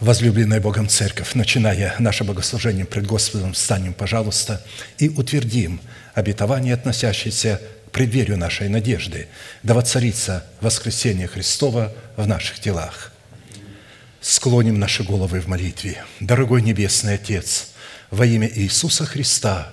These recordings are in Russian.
Возлюбленная Богом Церковь, начиная наше богослужение пред Господом, встанем, пожалуйста, и утвердим обетование, относящееся к преддверию нашей надежды, да воцарится воскресение Христова в наших телах. Склоним наши головы в молитве. Дорогой Небесный Отец, во имя Иисуса Христа,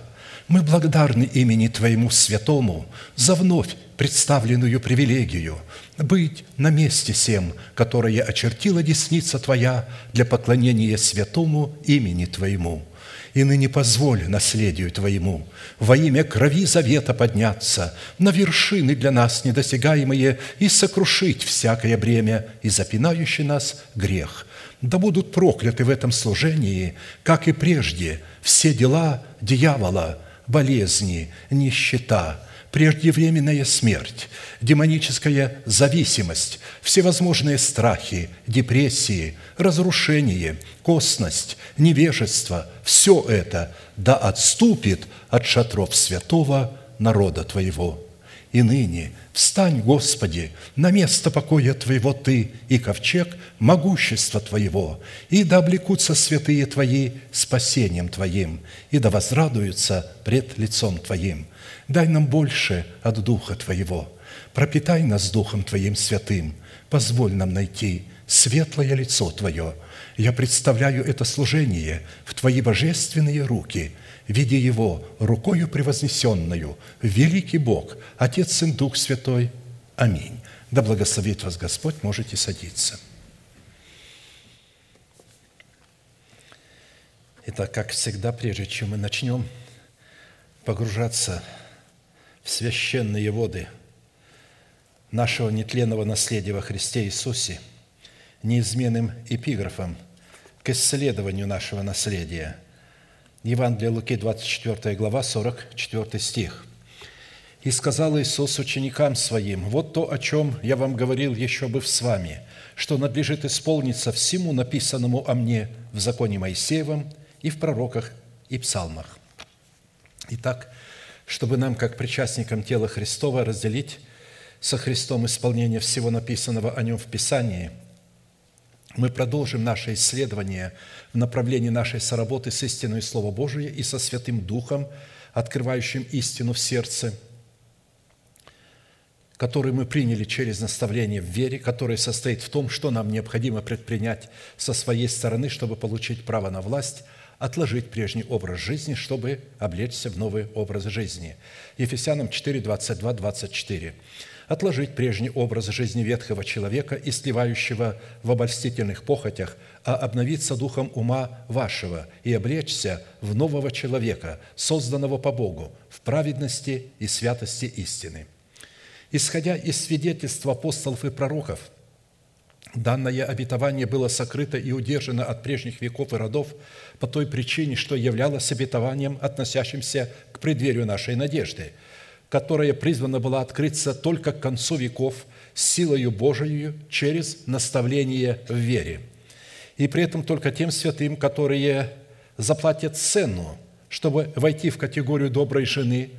мы благодарны имени Твоему Святому за вновь представленную привилегию быть на месте всем, которое очертила десница Твоя для поклонения святому имени Твоему. И ныне позволь наследию Твоему во имя крови завета подняться на вершины для нас недосягаемые и сокрушить всякое бремя и запинающий нас грех. Да будут прокляты в этом служении, как и прежде, все дела дьявола, болезни, нищета – преждевременная смерть, демоническая зависимость, всевозможные страхи, депрессии, разрушение, косность, невежество – все это да отступит от шатров святого народа Твоего. И ныне встань, Господи, на место покоя Твоего Ты и ковчег могущества Твоего, и да облекутся святые Твои спасением Твоим, и да возрадуются пред лицом Твоим – Дай нам больше от Духа Твоего. Пропитай нас Духом Твоим святым. Позволь нам найти светлое лицо Твое. Я представляю это служение в Твои божественные руки, видя его рукою превознесенную, великий Бог, Отец, Сын, Дух Святой. Аминь. Да благословит вас Господь, можете садиться. Итак, как всегда, прежде чем мы начнем погружаться в священные воды нашего нетленного наследия во Христе Иисусе неизменным эпиграфом к исследованию нашего наследия. Евангелие Луки, 24 глава, 44 стих. «И сказал Иисус ученикам Своим, «Вот то, о чем я вам говорил еще бы с вами, что надлежит исполниться всему написанному о мне в законе Моисеевом и в пророках и псалмах». Итак, чтобы нам, как причастникам тела Христова, разделить со Христом исполнение всего написанного о Нем в Писании, мы продолжим наше исследование в направлении нашей соработы с истиной Слова Божия и со Святым Духом, открывающим истину в сердце, который мы приняли через наставление в вере, которое состоит в том, что нам необходимо предпринять со своей стороны, чтобы получить право на власть – отложить прежний образ жизни, чтобы облечься в новый образ жизни. Ефесянам 4, 22, 24. «Отложить прежний образ жизни ветхого человека и сливающего в обольстительных похотях, а обновиться духом ума вашего и облечься в нового человека, созданного по Богу, в праведности и святости истины». Исходя из свидетельств апостолов и пророков – Данное обетование было сокрыто и удержано от прежних веков и родов по той причине, что являлось обетованием, относящимся к преддверию нашей надежды, которая призвана была открыться только к концу веков силою Божией через наставление в вере. И при этом только тем святым, которые заплатят цену, чтобы войти в категорию доброй жены,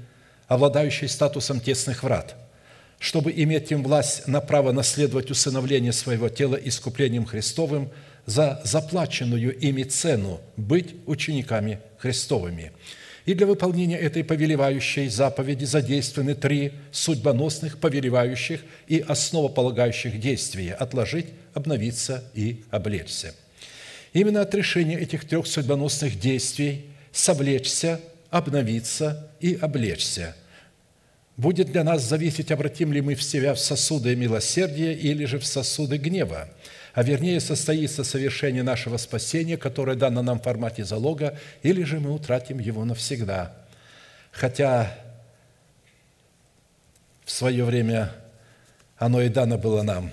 обладающей статусом тесных врат – чтобы иметь им власть на право наследовать усыновление своего тела искуплением Христовым за заплаченную ими цену быть учениками Христовыми. И для выполнения этой повелевающей заповеди задействованы три судьбоносных, повелевающих и основополагающих действия – отложить, обновиться и облечься. Именно от решения этих трех судьбоносных действий – совлечься, обновиться и облечься – будет для нас зависеть, обратим ли мы в себя в сосуды милосердия или же в сосуды гнева, а вернее состоится совершение нашего спасения, которое дано нам в формате залога, или же мы утратим его навсегда. Хотя в свое время оно и дано было нам.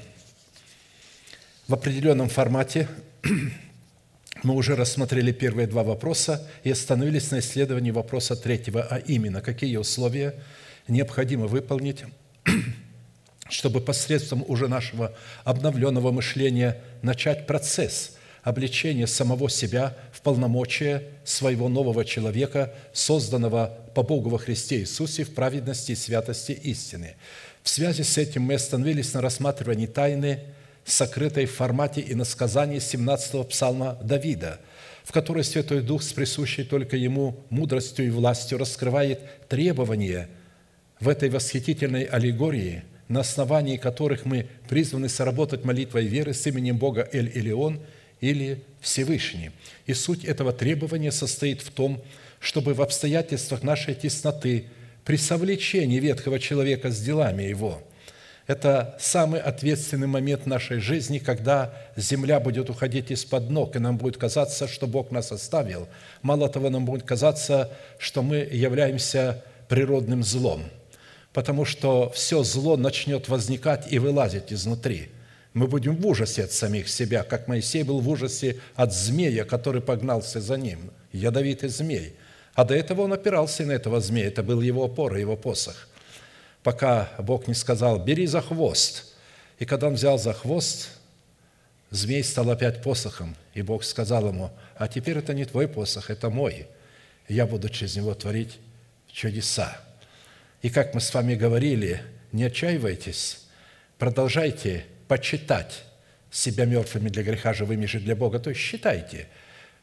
В определенном формате мы уже рассмотрели первые два вопроса и остановились на исследовании вопроса третьего, а именно, какие условия – необходимо выполнить, чтобы посредством уже нашего обновленного мышления начать процесс обличения самого себя в полномочия своего нового человека, созданного по Богу во Христе Иисусе в праведности и святости истины. В связи с этим мы остановились на рассматривании тайны сокрытой в формате и насказании 17-го псалма Давида, в которой Святой Дух с присущей только Ему мудростью и властью раскрывает требования в этой восхитительной аллегории, на основании которых мы призваны соработать молитвой веры с именем Бога Эль-Илион или Всевышний. И суть этого требования состоит в том, чтобы в обстоятельствах нашей тесноты, при совлечении ветхого человека с делами его – это самый ответственный момент нашей жизни, когда земля будет уходить из-под ног, и нам будет казаться, что Бог нас оставил. Мало того, нам будет казаться, что мы являемся природным злом, потому что все зло начнет возникать и вылазить изнутри. Мы будем в ужасе от самих себя, как Моисей был в ужасе от змея, который погнался за ним, ядовитый змей. А до этого он опирался на этого змея, это был его опора, его посох – пока Бог не сказал, бери за хвост. И когда он взял за хвост, змей стал опять посохом. И Бог сказал ему, а теперь это не твой посох, это мой. Я буду через него творить чудеса. И как мы с вами говорили, не отчаивайтесь, продолжайте почитать себя мертвыми для греха, живыми же для Бога. То есть считайте,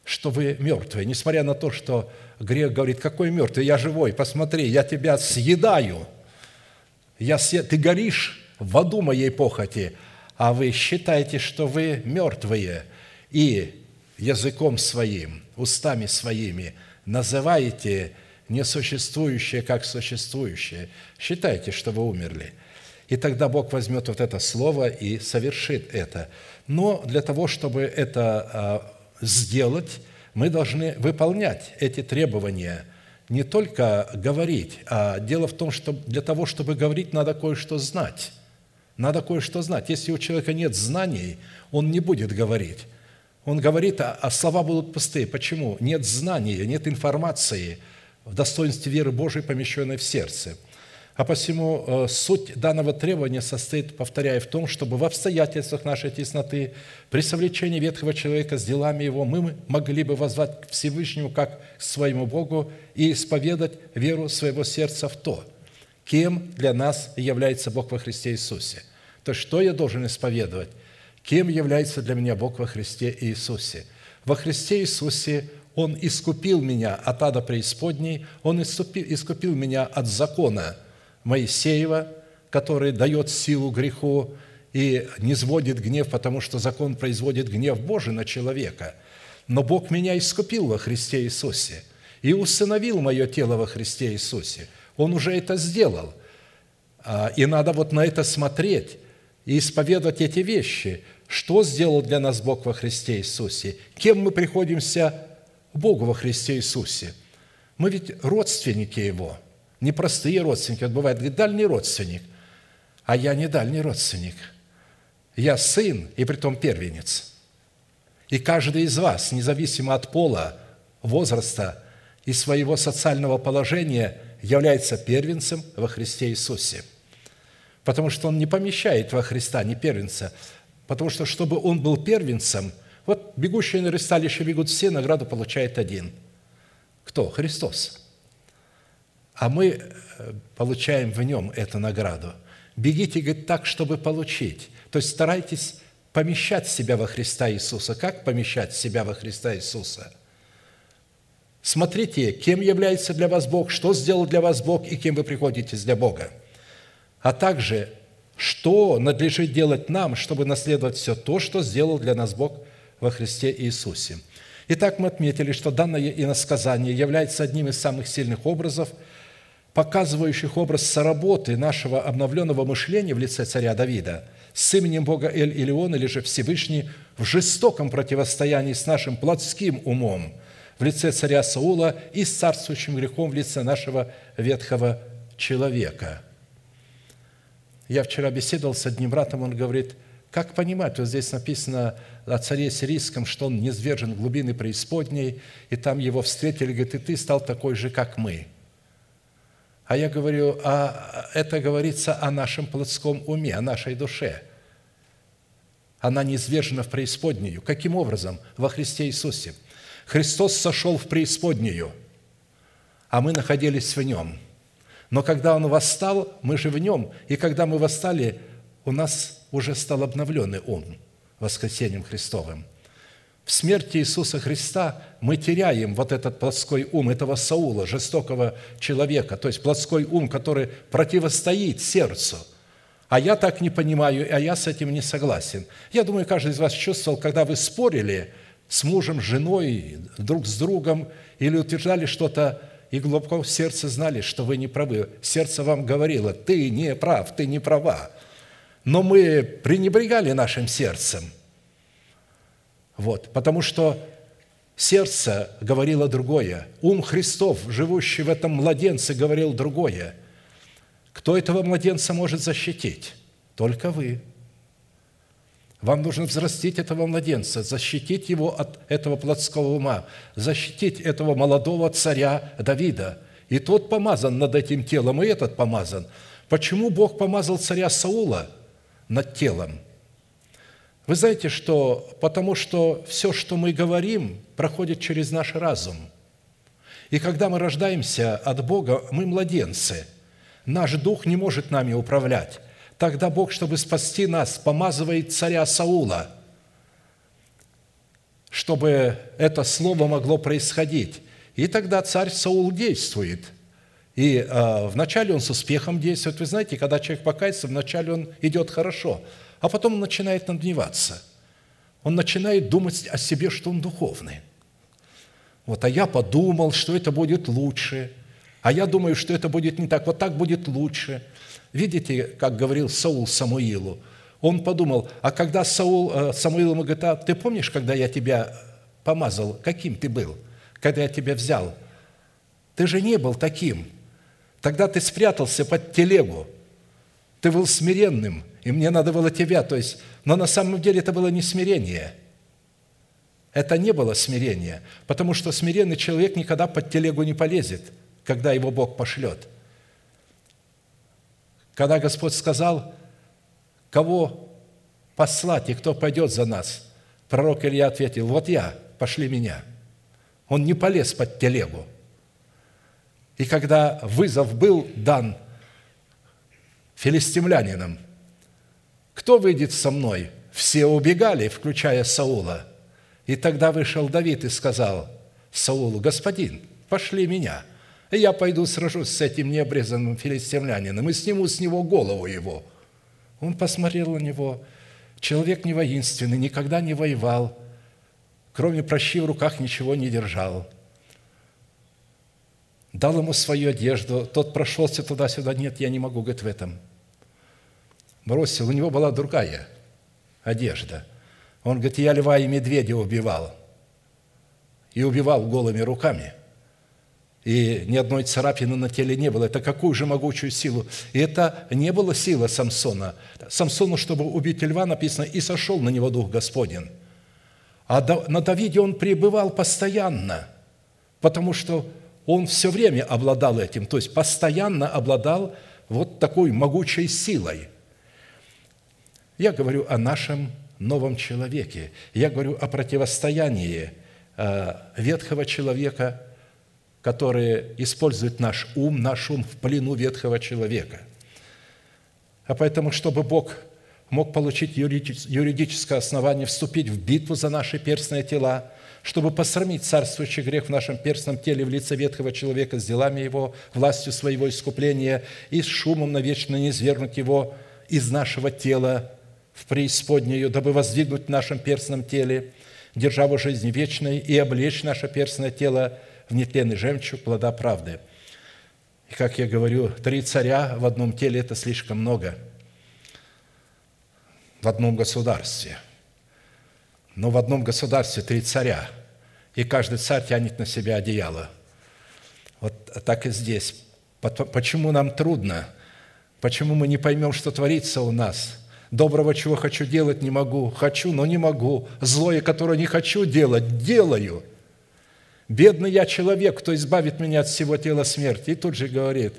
что вы мертвые, несмотря на то, что грех говорит, какой мертвый, я живой, посмотри, я тебя съедаю – я, ты горишь в аду моей похоти, а вы считаете, что вы мертвые, и языком своим, устами своими называете несуществующее как существующее. Считайте, что вы умерли. И тогда Бог возьмет вот это слово и совершит это. Но для того, чтобы это а, сделать, мы должны выполнять эти требования – не только говорить, а дело в том, что для того, чтобы говорить, надо кое-что знать. Надо кое-что знать. Если у человека нет знаний, он не будет говорить. Он говорит, а, а слова будут пустые. Почему? Нет знания, нет информации в достоинстве веры Божией, помещенной в сердце – а посему э, суть данного требования состоит, повторяю, в том, чтобы в обстоятельствах нашей тесноты, при совлечении ветхого человека с делами его, мы могли бы возвать к Всевышнему как к своему Богу и исповедать веру своего сердца в то, кем для нас является Бог во Христе Иисусе. То что я должен исповедовать? Кем является для меня Бог во Христе Иисусе? Во Христе Иисусе Он искупил меня от ада преисподней, Он искупил, искупил меня от закона – Моисеева, который дает силу греху и не сводит гнев, потому что закон производит гнев Божий на человека. Но Бог меня искупил во Христе Иисусе и усыновил мое тело во Христе Иисусе. Он уже это сделал. А, и надо вот на это смотреть и исповедовать эти вещи. Что сделал для нас Бог во Христе Иисусе? Кем мы приходимся Богу во Христе Иисусе? Мы ведь родственники Его – не простые родственники, вот бывает, говорит, дальний родственник, а я не дальний родственник. Я сын, и притом первенец. И каждый из вас, независимо от пола, возраста и своего социального положения, является первенцем во Христе Иисусе. Потому что он не помещает во Христа не первенца, потому что, чтобы он был первенцем, вот бегущие на ресталище бегут все, награду получает один. Кто? Христос а мы э, получаем в нем эту награду. Бегите, говорит, так, чтобы получить. То есть старайтесь помещать себя во Христа Иисуса. Как помещать себя во Христа Иисуса? Смотрите, кем является для вас Бог, что сделал для вас Бог и кем вы приходите для Бога. А также, что надлежит делать нам, чтобы наследовать все то, что сделал для нас Бог во Христе Иисусе. Итак, мы отметили, что данное иносказание является одним из самых сильных образов – показывающих образ соработы нашего обновленного мышления в лице царя Давида с именем Бога Эль-Илион или же Всевышний в жестоком противостоянии с нашим плотским умом в лице царя Саула и с царствующим грехом в лице нашего ветхого человека. Я вчера беседовал с одним братом, он говорит, как понимать, вот здесь написано о царе сирийском, что он низвержен в глубины преисподней, и там его встретили, говорит, и ты стал такой же, как мы – а я говорю, а это говорится о нашем плотском уме, о нашей душе. Она неизвержена в преисподнюю. Каким образом? Во Христе Иисусе. Христос сошел в преисподнюю, а мы находились в Нем. Но когда Он восстал, мы же в Нем. И когда мы восстали, у нас уже стал обновленный ум воскресением Христовым. В смерти Иисуса Христа мы теряем вот этот плотской ум этого Саула, жестокого человека, то есть плотской ум, который противостоит сердцу. А я так не понимаю, а я с этим не согласен. Я думаю, каждый из вас чувствовал, когда вы спорили с мужем, женой, друг с другом, или утверждали что-то, и глубоко в сердце знали, что вы не правы. Сердце вам говорило, ты не прав, ты не права. Но мы пренебрегали нашим сердцем. Вот, потому что сердце говорило другое. Ум Христов, живущий в этом младенце, говорил другое. Кто этого младенца может защитить? Только вы. Вам нужно взрастить этого младенца, защитить его от этого плотского ума, защитить этого молодого царя Давида. И тот помазан над этим телом, и этот помазан. Почему Бог помазал царя Саула – над телом. Вы знаете, что потому что все, что мы говорим, проходит через наш разум. И когда мы рождаемся от Бога, мы младенцы. Наш дух не может нами управлять. Тогда Бог, чтобы спасти нас, помазывает царя Саула, чтобы это слово могло происходить. И тогда царь Саул действует – и э, вначале он с успехом действует. Вы знаете, когда человек покается, вначале он идет хорошо, а потом он начинает надмеваться. Он начинает думать о себе, что он духовный. Вот, а я подумал, что это будет лучше, а я думаю, что это будет не так, вот так будет лучше. Видите, как говорил Саул Самуилу? Он подумал, а когда Саул, э, Самуил ему говорит, а ты помнишь, когда я тебя помазал, каким ты был, когда я тебя взял? Ты же не был таким. Тогда ты спрятался под телегу. Ты был смиренным, и мне надо было тебя. То есть, но на самом деле это было не смирение. Это не было смирение, потому что смиренный человек никогда под телегу не полезет, когда его Бог пошлет. Когда Господь сказал, кого послать и кто пойдет за нас, пророк Илья ответил, вот я, пошли меня. Он не полез под телегу. И когда вызов был дан филистимлянинам, кто выйдет со мной? Все убегали, включая Саула. И тогда вышел Давид и сказал Саулу, господин, пошли меня, и я пойду сражусь с этим необрезанным филистимлянином и сниму с него голову его. Он посмотрел на него, человек не воинственный, никогда не воевал, кроме прощи в руках ничего не держал – дал ему свою одежду, тот прошелся туда-сюда, нет, я не могу, говорит, в этом. Бросил, у него была другая одежда. Он говорит, я льва и медведя убивал. И убивал голыми руками. И ни одной царапины на теле не было. Это какую же могучую силу? И это не была сила Самсона. Самсону, чтобы убить льва, написано, и сошел на него Дух Господень. А на Давиде он пребывал постоянно, потому что он все время обладал этим, то есть постоянно обладал вот такой могучей силой. Я говорю о нашем новом человеке. Я говорю о противостоянии э, ветхого человека, который использует наш ум, наш ум в плену ветхого человека. А поэтому, чтобы Бог мог получить юридическое основание вступить в битву за наши перстные тела – чтобы посрамить царствующий грех в нашем перстном теле в лице ветхого человека с делами его, властью своего искупления и с шумом навечно не извергнуть его из нашего тела в преисподнюю, дабы воздвигнуть в нашем перстном теле державу жизни вечной и облечь наше перстное тело в нетленный жемчуг плода правды. И, как я говорю, три царя в одном теле – это слишком много в одном государстве – но в одном государстве три царя, и каждый царь тянет на себя одеяло. Вот так и здесь. Почему нам трудно? Почему мы не поймем, что творится у нас? Доброго, чего хочу делать, не могу. Хочу, но не могу. Злое, которое не хочу делать, делаю. Бедный я человек, кто избавит меня от всего тела смерти. И тут же говорит,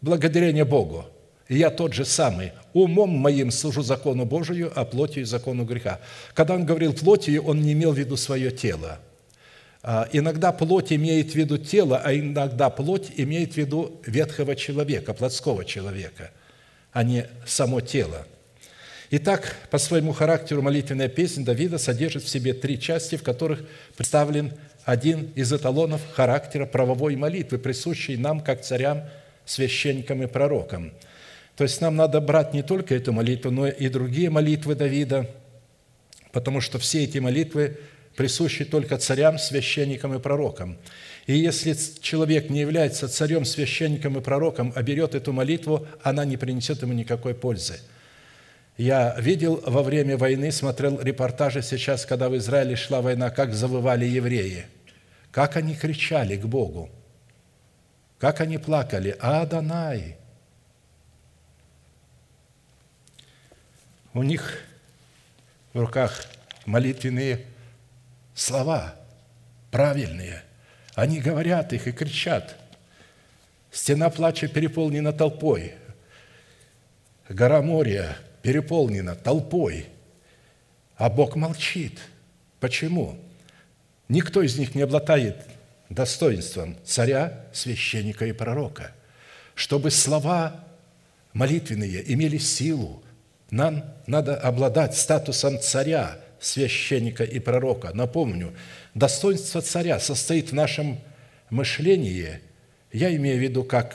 благодарение Богу – я тот же самый. Умом моим служу закону Божию, а плотью закону греха. Когда он говорил плотью, он не имел в виду свое тело. А, иногда плоть имеет в виду тело, а иногда плоть имеет в виду ветхого человека, плотского человека, а не само тело. Итак, по своему характеру молитвенная песня Давида содержит в себе три части, в которых представлен один из эталонов характера правовой молитвы, присущей нам, как царям, священникам и пророкам. То есть нам надо брать не только эту молитву, но и другие молитвы Давида, потому что все эти молитвы присущи только царям, священникам и пророкам. И если человек не является царем, священником и пророком, а берет эту молитву, она не принесет ему никакой пользы. Я видел во время войны, смотрел репортажи сейчас, когда в Израиле шла война, как завывали евреи, как они кричали к Богу, как они плакали, «Адонай!» У них в руках молитвенные слова, правильные – они говорят их и кричат. Стена плача переполнена толпой. Гора моря переполнена толпой. А Бог молчит. Почему? Никто из них не обладает достоинством царя, священника и пророка. Чтобы слова молитвенные имели силу, нам надо обладать статусом царя, священника и пророка. Напомню, достоинство царя состоит в нашем мышлении, я имею в виду как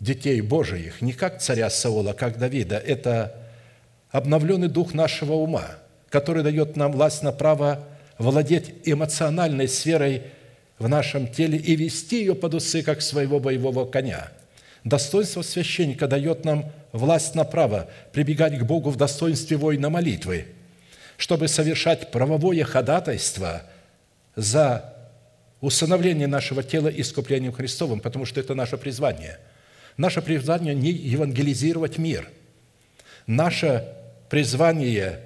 детей Божиих, не как царя Саула, как Давида. Это обновленный дух нашего ума, который дает нам власть на право владеть эмоциональной сферой в нашем теле и вести ее под усы, как своего боевого коня. Достоинство священника дает нам власть на право прибегать к Богу в достоинстве воина молитвы – чтобы совершать правовое ходатайство за усыновление нашего тела искуплением Христовым, потому что это наше призвание. Наше призвание не евангелизировать мир. Наше призвание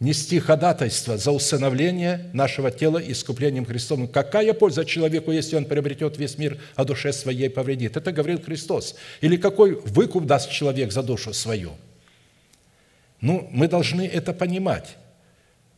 нести ходатайство за усыновление нашего тела искуплением Христовым. Какая польза человеку, если он приобретет весь мир, а душе своей повредит? Это говорил Христос. Или какой выкуп даст человек за душу свою – ну, мы должны это понимать.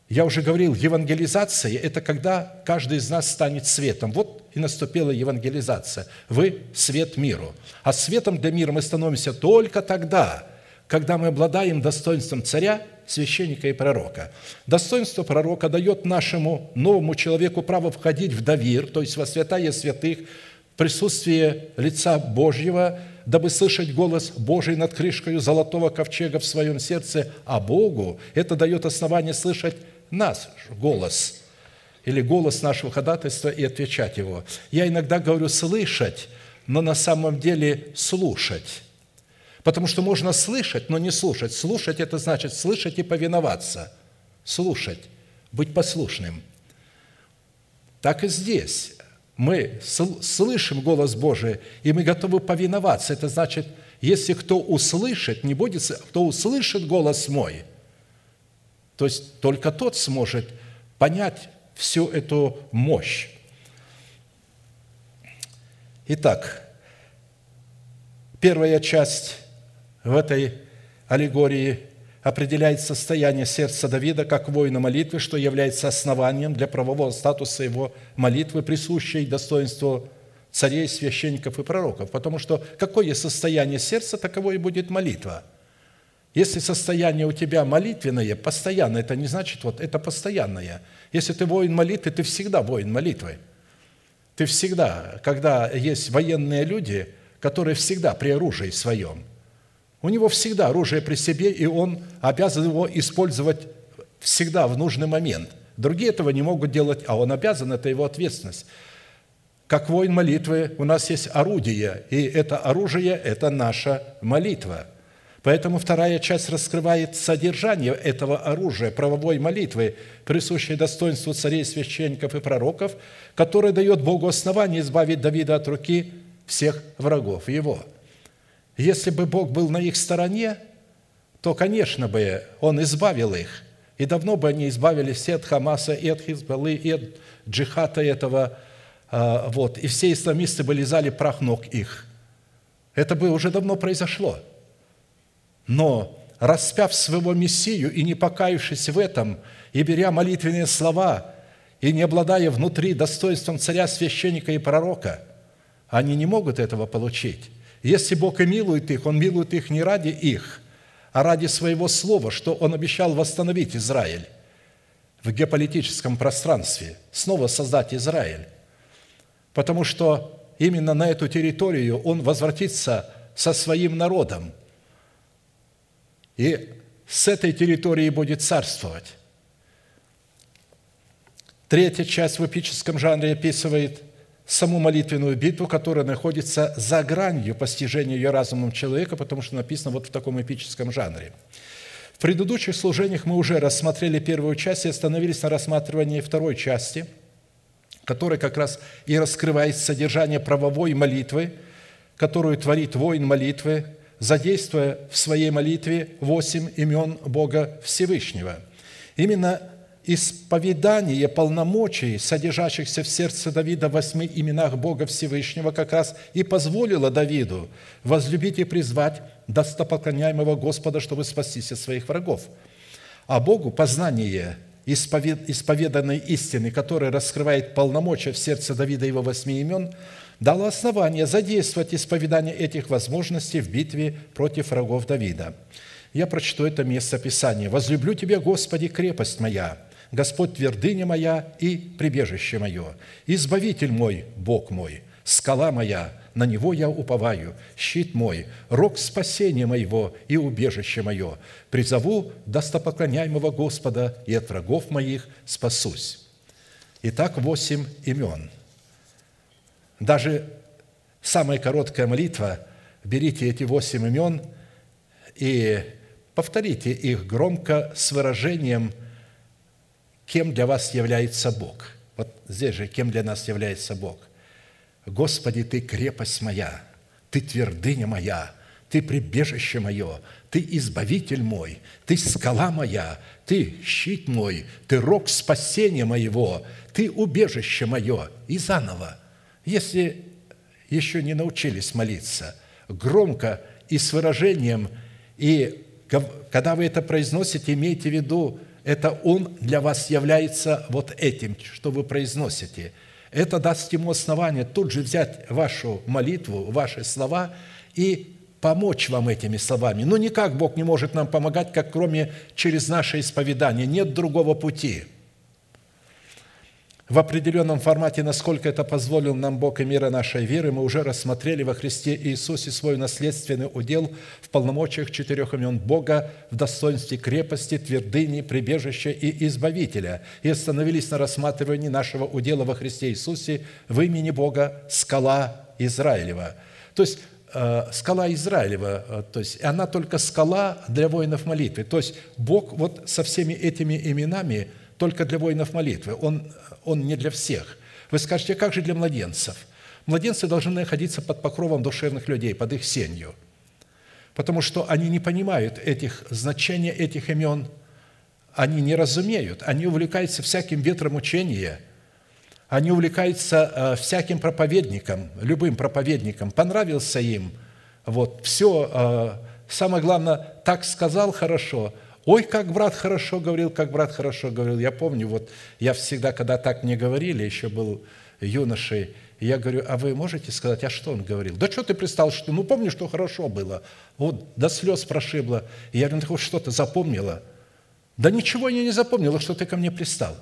Я уже говорил, евангелизация – это когда каждый из нас станет светом. Вот и наступила евангелизация. Вы – свет миру. А светом для мира мы становимся только тогда, когда мы обладаем достоинством царя, священника и пророка. Достоинство пророка дает нашему новому человеку право входить в довир, то есть во святая святых, в присутствие лица Божьего – дабы слышать голос Божий над крышкой золотого ковчега в своем сердце, а Богу это дает основание слышать нас голос или голос нашего ходатайства и отвечать его. Я иногда говорю «слышать», но на самом деле «слушать». Потому что можно слышать, но не слушать. Слушать – это значит слышать и повиноваться. Слушать, быть послушным. Так и здесь мы слышим голос Божий, и мы готовы повиноваться. Это значит, если кто услышит, не будет, кто услышит голос мой, то есть только тот сможет понять всю эту мощь. Итак, первая часть в этой аллегории определяет состояние сердца Давида как воина молитвы, что является основанием для правового статуса его молитвы, присущей достоинству царей, священников и пророков. Потому что какое состояние сердца, таково и будет молитва. Если состояние у тебя молитвенное, постоянное, это не значит, вот это постоянное. Если ты воин молитвы, ты всегда воин молитвы. Ты всегда, когда есть военные люди, которые всегда при оружии своем – у него всегда оружие при себе, и он обязан его использовать всегда в нужный момент. Другие этого не могут делать, а он обязан, это его ответственность. Как воин молитвы у нас есть орудие, и это оружие – это наша молитва. Поэтому вторая часть раскрывает содержание этого оружия, правовой молитвы, присущей достоинству царей, священников и пророков, которое дает Богу основание избавить Давида от руки всех врагов его – если бы Бог был на их стороне, то, конечно бы, Он избавил их. И давно бы они избавились и от Хамаса, и от Хизбаллы, и от джихата этого. А, вот. И все исламисты бы лизали прах ног их. Это бы уже давно произошло. Но распяв своего Мессию и не покаявшись в этом, и беря молитвенные слова, и не обладая внутри достоинством царя, священника и пророка, они не могут этого получить. Если Бог и милует их, Он милует их не ради их, а ради своего слова, что Он обещал восстановить Израиль в геополитическом пространстве, снова создать Израиль. Потому что именно на эту территорию Он возвратится со своим народом. И с этой территории будет царствовать. Третья часть в эпическом жанре описывает саму молитвенную битву, которая находится за гранью постижения ее разумом человека, потому что написано вот в таком эпическом жанре. В предыдущих служениях мы уже рассмотрели первую часть и остановились на рассматривании второй части, которая как раз и раскрывает содержание правовой молитвы, которую творит воин молитвы, задействуя в своей молитве восемь имен Бога Всевышнего. Именно исповедание полномочий, содержащихся в сердце Давида в восьми именах Бога Всевышнего, как раз и позволило Давиду возлюбить и призвать достопоклоняемого Господа, чтобы спастись от своих врагов. А Богу познание исповеданной истины, которая раскрывает полномочия в сердце Давида его восьми имен, дало основание задействовать исповедание этих возможностей в битве против врагов Давида. Я прочту это место Писания. «Возлюблю Тебя, Господи, крепость моя, Господь твердыня моя и прибежище мое, избавитель мой, Бог мой, скала моя, на Него я уповаю, щит мой, рог спасения моего и убежище мое. Призову достопоклоняемого Господа, и от врагов моих спасусь». Итак, восемь имен. Даже самая короткая молитва, берите эти восемь имен и повторите их громко с выражением – кем для вас является Бог. Вот здесь же, кем для нас является Бог. Господи, Ты крепость моя, Ты твердыня моя, Ты прибежище мое, Ты избавитель мой, Ты скала моя, Ты щит мой, Ты рог спасения моего, Ты убежище мое. И заново, если еще не научились молиться, громко и с выражением, и когда вы это произносите, имейте в виду это Он для вас является вот этим, что вы произносите. Это даст ему основание тут же взять вашу молитву, ваши слова и помочь вам этими словами. Но никак Бог не может нам помогать, как кроме через наше исповедание. Нет другого пути – в определенном формате, насколько это позволил нам Бог и мира нашей веры, мы уже рассмотрели во Христе Иисусе свой наследственный удел в полномочиях четырех имен Бога, в достоинстве крепости, твердыни, прибежища и избавителя, и остановились на рассматривании нашего удела во Христе Иисусе в имени Бога скала Израилева. То есть, э, скала Израилева, э, то есть она только скала для воинов молитвы. То есть Бог вот со всеми этими именами только для воинов молитвы. Он он не для всех. Вы скажете, как же для младенцев? Младенцы должны находиться под покровом душевных людей, под их сенью, потому что они не понимают этих значения этих имен, они не разумеют, они увлекаются всяким ветром учения, они увлекаются э, всяким проповедником, любым проповедником, понравился им, вот, все, э, самое главное, так сказал хорошо – Ой, как брат хорошо говорил, как брат хорошо говорил. Я помню, вот я всегда, когда так мне говорили, еще был юношей, я говорю, а вы можете сказать, а что он говорил? Да что ты пристал, что, ну помню, что хорошо было. Вот до слез прошибло. И я говорю, ну ты запомнила? Да ничего я не запомнила, что ты ко мне пристал.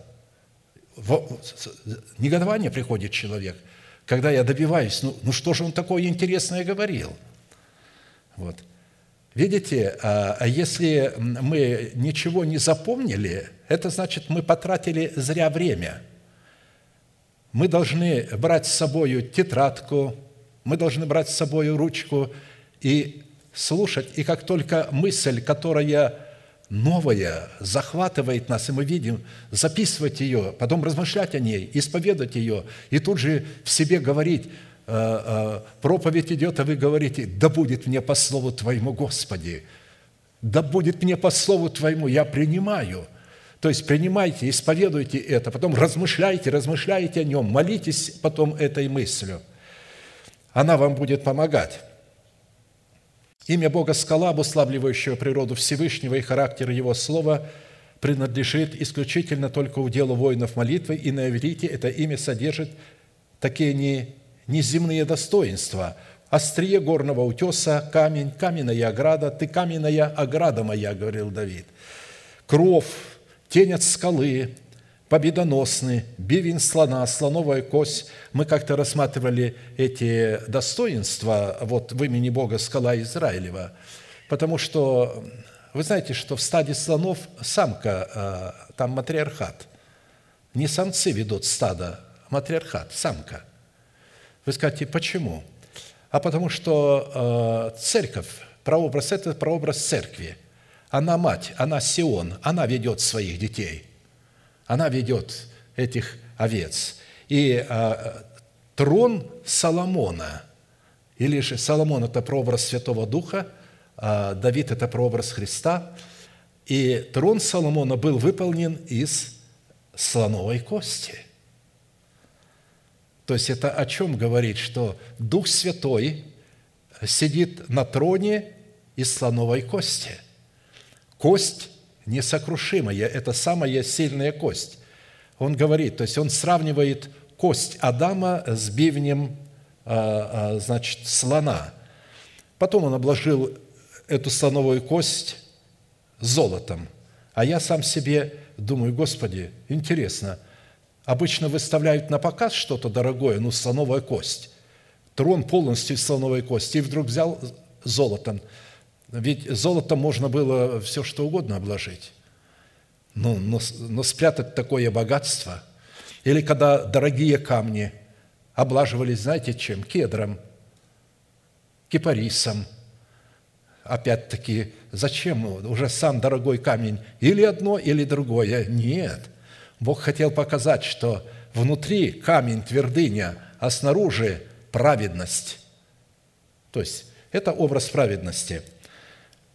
Негодование приходит человек, когда я добиваюсь, ну, ну что же он такое интересное говорил? Вот. Видите, а, а если мы ничего не запомнили, это значит, мы потратили зря время. Мы должны брать с собой тетрадку, мы должны брать с собой ручку и слушать. И как только мысль, которая новая, захватывает нас, и мы видим, записывать ее, потом размышлять о ней, исповедать ее, и тут же в себе говорить – проповедь идет, а вы говорите, да будет мне по слову Твоему, Господи, да будет мне по слову Твоему, я принимаю. То есть принимайте, исповедуйте это, потом размышляйте, размышляйте о нем, молитесь потом этой мыслью. Она вам будет помогать. Имя Бога – скала, обуславливающего природу Всевышнего и характер Его Слова, принадлежит исключительно только уделу воинов молитвы, и на иврите это имя содержит такие не неземные достоинства. острие горного утеса, камень, каменная ограда, ты каменная ограда моя, говорил Давид. Кров, тень от скалы, победоносный, бивень слона, слоновая кость. Мы как-то рассматривали эти достоинства вот в имени Бога скала Израилева, потому что вы знаете, что в стаде слонов самка, а, там матриархат. Не самцы ведут стадо, а матриархат, самка. Вы скажете, почему? А потому что э, церковь, прообраз – это прообраз церкви. Она мать, она Сион, она ведет своих детей. Она ведет этих овец. И э, трон Соломона, или же Соломон – это прообраз Святого Духа, а Давид – это прообраз Христа, и трон Соломона был выполнен из слоновой кости. То есть это о чем говорит, что Дух Святой сидит на троне из слоновой кости. Кость несокрушимая, это самая сильная кость. Он говорит, то есть он сравнивает кость Адама с бивнем, а, а, значит, слона. Потом он обложил эту слоновую кость золотом. А я сам себе думаю, Господи, интересно, обычно выставляют на показ что-то дорогое, ну, слоновая кость. Трон полностью из слоновой кости. И вдруг взял золотом. Ведь золотом можно было все, что угодно обложить. Ну, но, но спрятать такое богатство. Или когда дорогие камни облаживались, знаете чем? Кедром, кипарисом – опять-таки, зачем уже сам дорогой камень? Или одно, или другое? Нет. Бог хотел показать, что внутри камень твердыня, а снаружи праведность. То есть, это образ праведности.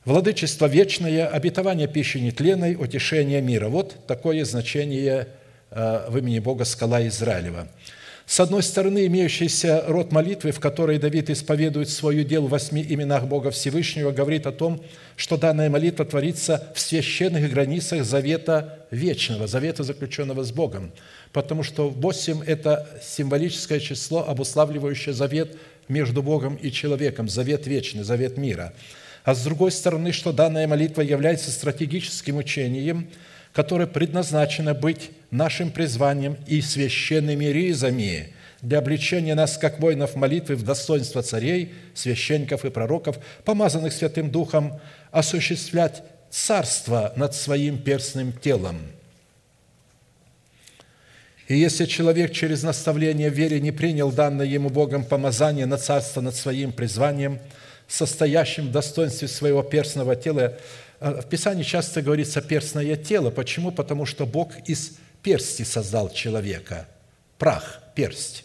Владычество вечное, обетование пищи нетленной, утешение мира. Вот такое значение э, в имени Бога скала Израилева – с одной стороны, имеющийся род молитвы, в которой Давид исповедует свое дело в восьми именах Бога Всевышнего, говорит о том, что данная молитва творится в священных границах завета вечного, завета, заключенного с Богом. Потому что восемь – это символическое число, обуславливающее завет между Богом и человеком, завет вечный, завет мира. А с другой стороны, что данная молитва является стратегическим учением – которое предназначено быть нашим призванием и священными ризами для обличения нас, как воинов молитвы, в достоинство царей, священников и пророков, помазанных Святым Духом, осуществлять царство над своим перстным телом. И если человек через наставление в вере не принял данное ему Богом помазание на царство над своим призванием, состоящим в достоинстве своего перстного тела, в Писании часто говорится «перстное тело». Почему? Потому что Бог из персти создал человека. Прах, персть.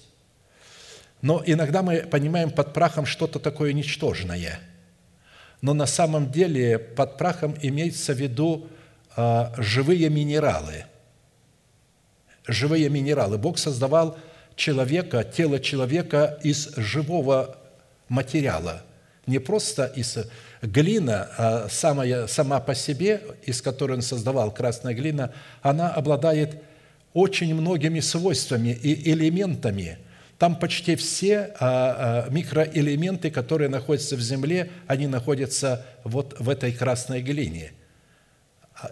Но иногда мы понимаем под прахом что-то такое ничтожное. Но на самом деле под прахом имеется в виду а, живые минералы. Живые минералы. Бог создавал человека, тело человека из живого материала. Не просто из глина а самая, сама по себе, из которой он создавал красная глина, она обладает очень многими свойствами и элементами. Там почти все а, а, микроэлементы, которые находятся в земле, они находятся вот в этой красной глине.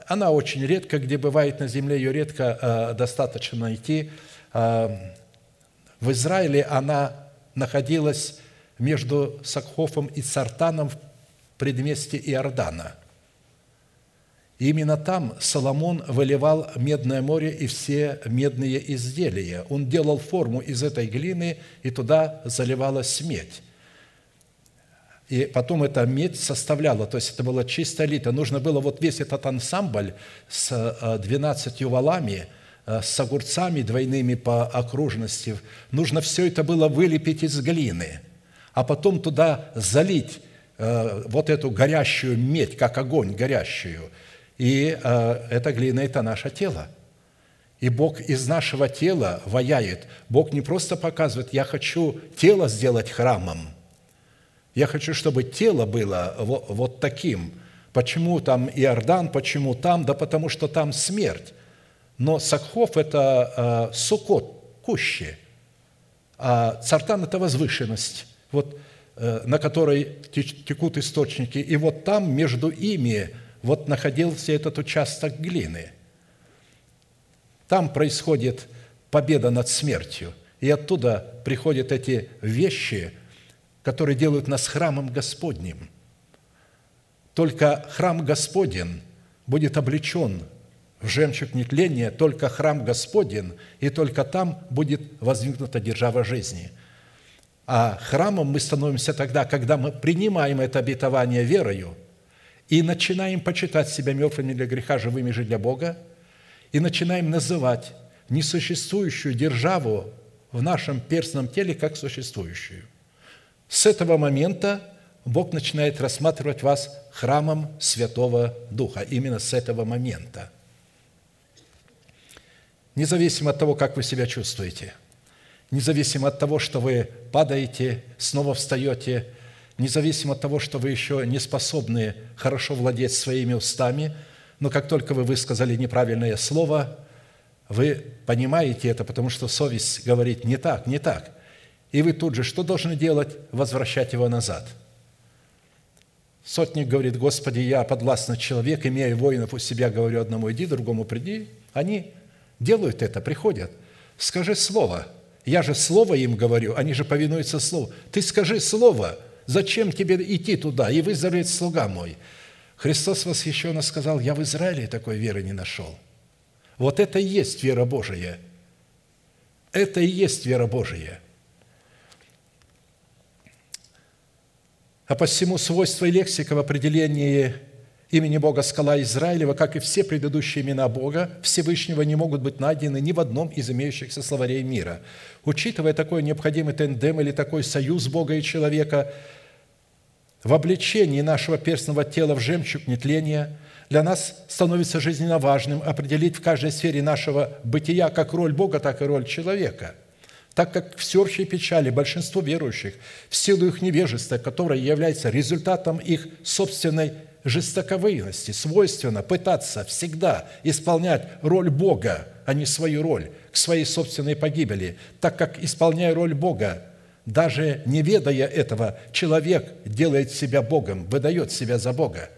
Она очень редко, где бывает на земле, ее редко достаточно найти. В Израиле она находилась между Сакхофом и Сартаном предместе Иордана. Именно там Соломон выливал медное море и все медные изделия. Он делал форму из этой глины, и туда заливалась медь. И потом эта медь составляла, то есть это было чистая лита. Нужно было вот весь этот ансамбль с 12 э, валами, э, с огурцами двойными по окружности, нужно все это было вылепить из глины, а потом туда залить вот эту горящую медь, как огонь горящую. И э, эта глина – это наше тело. И Бог из нашего тела ваяет. Бог не просто показывает, я хочу тело сделать храмом. Я хочу, чтобы тело было вот, вот таким. Почему там Иордан, почему там? Да потому что там смерть. Но Сакхов – это э, сукот, кущи, а цартан – это возвышенность. Вот э, на которой текут источники, и вот там между ими вот находился этот участок глины. Там происходит победа над смертью, и оттуда приходят эти вещи, которые делают нас храмом Господним. Только храм Господень будет облечен в жемчуг нетления, только храм Господень, и только там будет воздвигнута держава жизни. А храмом мы становимся тогда, когда мы принимаем это обетование верою и начинаем почитать себя мертвыми для греха, живыми же для Бога, и начинаем называть несуществующую державу в нашем перстном теле как существующую. С этого момента Бог начинает рассматривать вас храмом Святого Духа. Именно с этого момента. Независимо от того, как вы себя чувствуете, независимо от того, что вы падаете, снова встаете, независимо от того, что вы еще не способны хорошо владеть своими устами, но как только вы высказали неправильное слово, вы понимаете это, потому что совесть говорит не так, не так. И вы тут же что должны делать? Возвращать его назад – Сотник говорит, Господи, я подвластный человек, имея воинов у себя, говорю одному, иди, другому приди. Они делают это, приходят. Скажи слово. Я же слово им говорю, они же повинуются слову. Ты скажи слово, зачем тебе идти туда, и выздоровеет слуга мой. Христос восхищенно сказал, я в Израиле такой веры не нашел. Вот это и есть вера Божия. Это и есть вера Божия – А посему свойства и лексика в определении имени Бога скала Израилева, как и все предыдущие имена Бога, Всевышнего не могут быть найдены ни в одном из имеющихся словарей мира. Учитывая такой необходимый тендем или такой союз Бога и человека, в обличении нашего перстного тела в жемчуг нетления для нас становится жизненно важным определить в каждой сфере нашего бытия как роль Бога, так и роль человека – так как всеобщей печали большинство верующих в силу их невежества, которое является результатом их собственной жестоковыйности, свойственно пытаться всегда исполнять роль Бога, а не свою роль, к своей собственной погибели, так как, исполняя роль Бога, даже не ведая этого, человек делает себя Богом, выдает себя за Бога.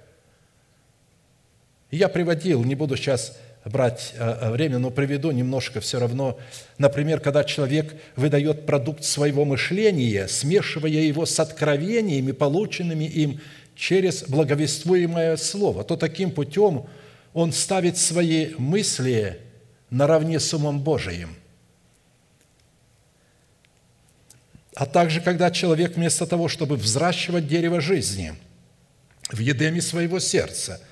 Я приводил, не буду сейчас брать э, э, время, но приведу немножко все равно. Например, когда человек выдает продукт своего мышления, смешивая его с откровениями, полученными им через благовествуемое слово, то таким путем он ставит свои мысли наравне с умом Божиим. А также, когда человек вместо того, чтобы взращивать дерево жизни в едеме своего сердца –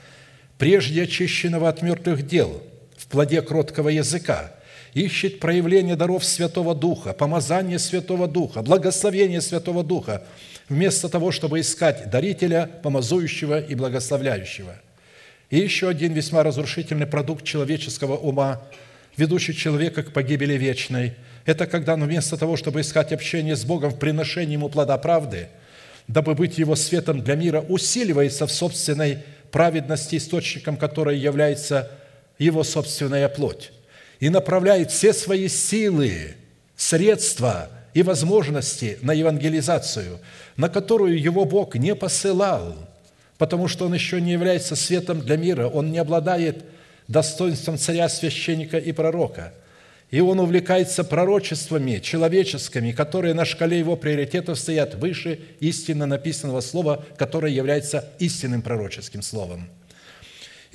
прежде очищенного от мертвых дел, в плоде кроткого языка, ищет проявление даров Святого Духа, помазание Святого Духа, благословение Святого Духа, вместо того, чтобы искать дарителя, помазующего и благословляющего. И еще один весьма разрушительный продукт человеческого ума, ведущий человека к погибели вечной, это когда он вместо того, чтобы искать общение с Богом в приношении ему плода правды, дабы быть его светом для мира, усиливается в собственной праведности, источником которой является его собственная плоть, и направляет все свои силы, средства и возможности на евангелизацию, на которую его Бог не посылал, потому что он еще не является светом для мира, он не обладает достоинством царя, священника и пророка – и он увлекается пророчествами человеческими, которые на шкале его приоритетов стоят выше истинно написанного слова, которое является истинным пророческим словом.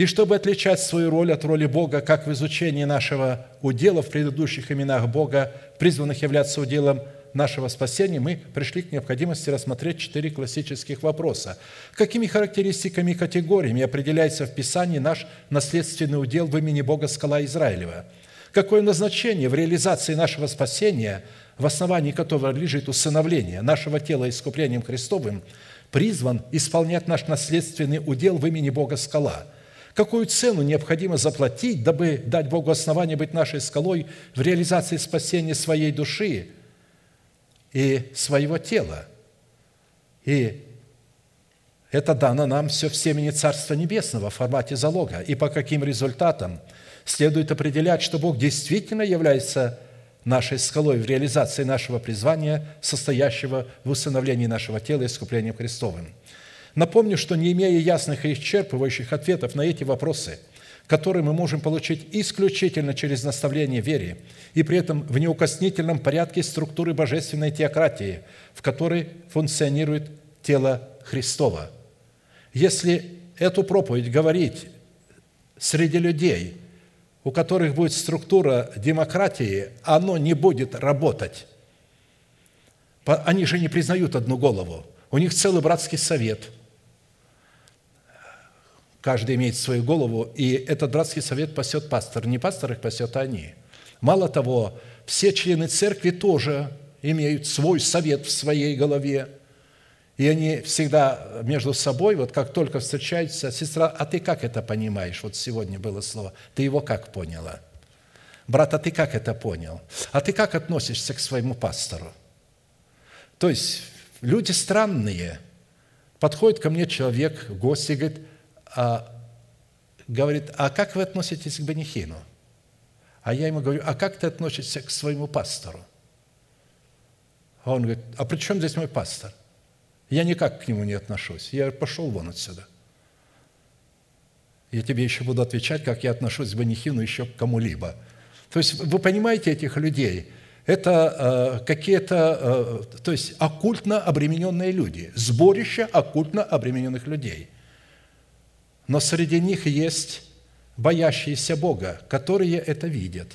И чтобы отличать свою роль от роли Бога, как в изучении нашего удела в предыдущих именах Бога, призванных являться уделом нашего спасения, мы пришли к необходимости рассмотреть четыре классических вопроса. Какими характеристиками и категориями определяется в Писании наш наследственный удел в имени Бога Скала Израилева – Какое назначение в реализации нашего спасения, в основании которого лежит усыновление нашего тела искуплением Христовым, призван исполнять наш наследственный удел в имени Бога Скала? Какую цену необходимо заплатить, дабы дать Богу основание быть нашей скалой в реализации спасения своей души и своего тела? И это дано нам все в семени Царства Небесного в формате залога. И по каким результатам – следует определять, что Бог действительно является нашей скалой в реализации нашего призвания, состоящего в усыновлении нашего тела искуплением Христовым. Напомню, что не имея ясных и исчерпывающих ответов на эти вопросы, которые мы можем получить исключительно через наставление вере и при этом в неукоснительном порядке структуры божественной теократии, в которой функционирует тело Христова. Если эту проповедь говорить среди людей – у которых будет структура демократии, оно не будет работать. Они же не признают одну голову. У них целый братский совет. Каждый имеет свою голову, и этот братский совет пасет пастор. Не пастор их пасет, а они. Мало того, все члены церкви тоже имеют свой совет в своей голове – и они всегда между собой, вот как только встречаются, сестра, а ты как это понимаешь? Вот сегодня было слово. Ты его как поняла? Брат, а ты как это понял? А ты как относишься к своему пастору? То есть люди странные. Подходит ко мне человек, гость, и говорит, говорит, а как вы относитесь к Бенихину? А я ему говорю, а как ты относишься к своему пастору? А он говорит, а при чем здесь мой пастор? Я никак к нему не отношусь. Я пошел вон отсюда. Я тебе еще буду отвечать, как я отношусь к Банихину еще к кому-либо. То есть вы понимаете этих людей? Это э, какие-то, э, то есть оккультно обремененные люди, сборище оккультно обремененных людей. Но среди них есть боящиеся Бога, которые это видят,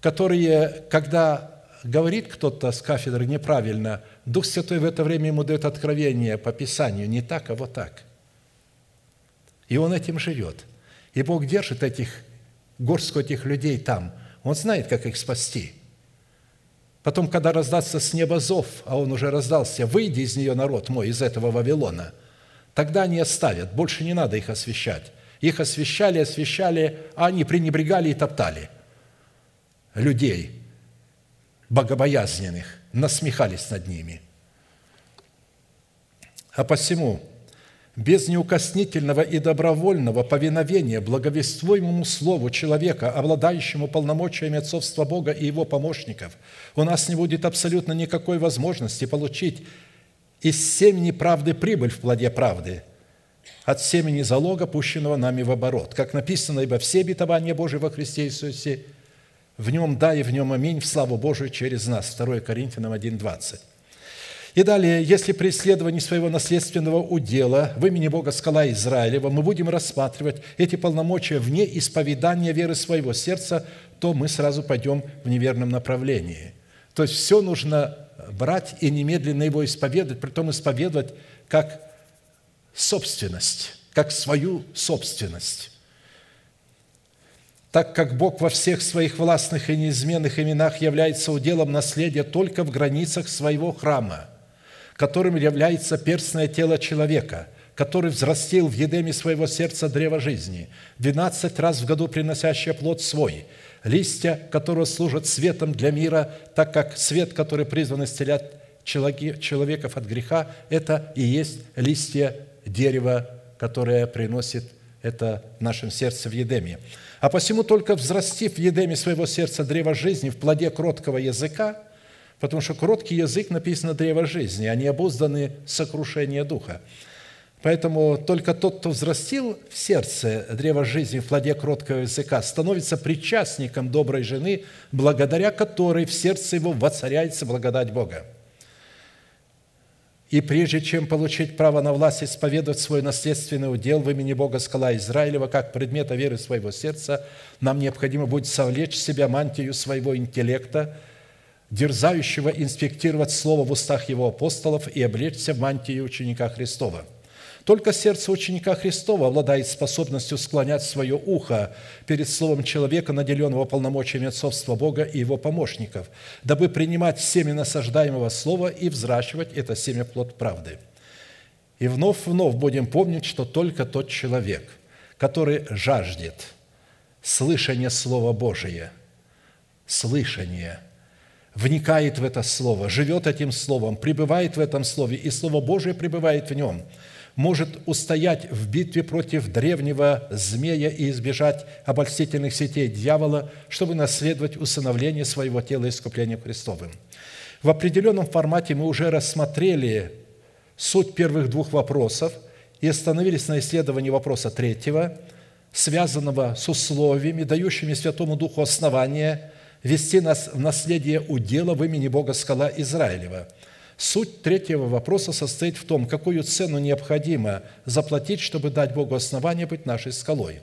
которые, когда говорит кто-то с кафедры неправильно, Дух Святой в это время ему дает откровение по Писанию, не так, а вот так. И он этим живет. И Бог держит этих, горстку этих людей там. Он знает, как их спасти. Потом, когда раздастся с неба зов, а он уже раздался, «Выйди из нее, народ мой, из этого Вавилона», тогда они оставят, больше не надо их освещать. Их освещали, освещали, а они пренебрегали и топтали людей – богобоязненных, насмехались над ними. А посему, без неукоснительного и добровольного повиновения благовествуемому слову человека, обладающему полномочиями отцовства Бога и его помощников, у нас не будет абсолютно никакой возможности получить из семени правды прибыль в плоде правды – от семени залога, пущенного нами в оборот. Как написано, ибо все обетования Божии во Христе Иисусе в нем да и в нем аминь, в славу Божию через нас. 2 Коринфянам 1,20. И далее, если при исследовании своего наследственного удела в имени Бога скала Израилева мы будем рассматривать эти полномочия вне исповедания веры своего сердца, то мы сразу пойдем в неверном направлении. То есть все нужно брать и немедленно его исповедовать, притом исповедовать как собственность, как свою собственность. Так как Бог во всех своих властных и неизменных именах является уделом наследия только в границах своего храма, которым является перстное тело человека, который взрастил в едеме своего сердца древо жизни, двенадцать раз в году приносящее плод свой, листья, которого служат светом для мира, так как свет, который призван исцелять человеков от греха, это и есть листья дерева, которое приносит это в нашем сердце в Едеме. А посему только взрастив в едеме своего сердца древо жизни в плоде кроткого языка, потому что кроткий язык написано древо жизни, а не обузданы сокрушение духа. Поэтому только тот, кто взрастил в сердце древо жизни в плоде кроткого языка, становится причастником доброй жены, благодаря которой в сердце его воцаряется благодать Бога. И прежде чем получить право на власть исповедовать свой наследственный удел в имени Бога скала Израилева как предмета веры своего сердца, нам необходимо будет совлечь в себя мантию своего интеллекта, дерзающего инспектировать Слово в устах Его апостолов и облечься в мантию ученика Христова – только сердце ученика Христова обладает способностью склонять свое ухо перед словом человека, наделенного полномочиями отцовства Бога и его помощников, дабы принимать семя насаждаемого слова и взращивать это семя плод правды. И вновь-вновь будем помнить, что только тот человек, который жаждет слышания Слова Божия, слышания, вникает в это Слово, живет этим Словом, пребывает в этом Слове, и Слово Божие пребывает в нем – может устоять в битве против древнего змея и избежать обольстительных сетей дьявола, чтобы наследовать усыновление своего тела искуплением Христовым. В определенном формате мы уже рассмотрели суть первых двух вопросов и остановились на исследовании вопроса третьего, связанного с условиями, дающими Святому Духу основания вести нас в наследие удела в имени Бога Скала Израилева – Суть третьего вопроса состоит в том, какую цену необходимо заплатить, чтобы дать Богу основание быть нашей скалой.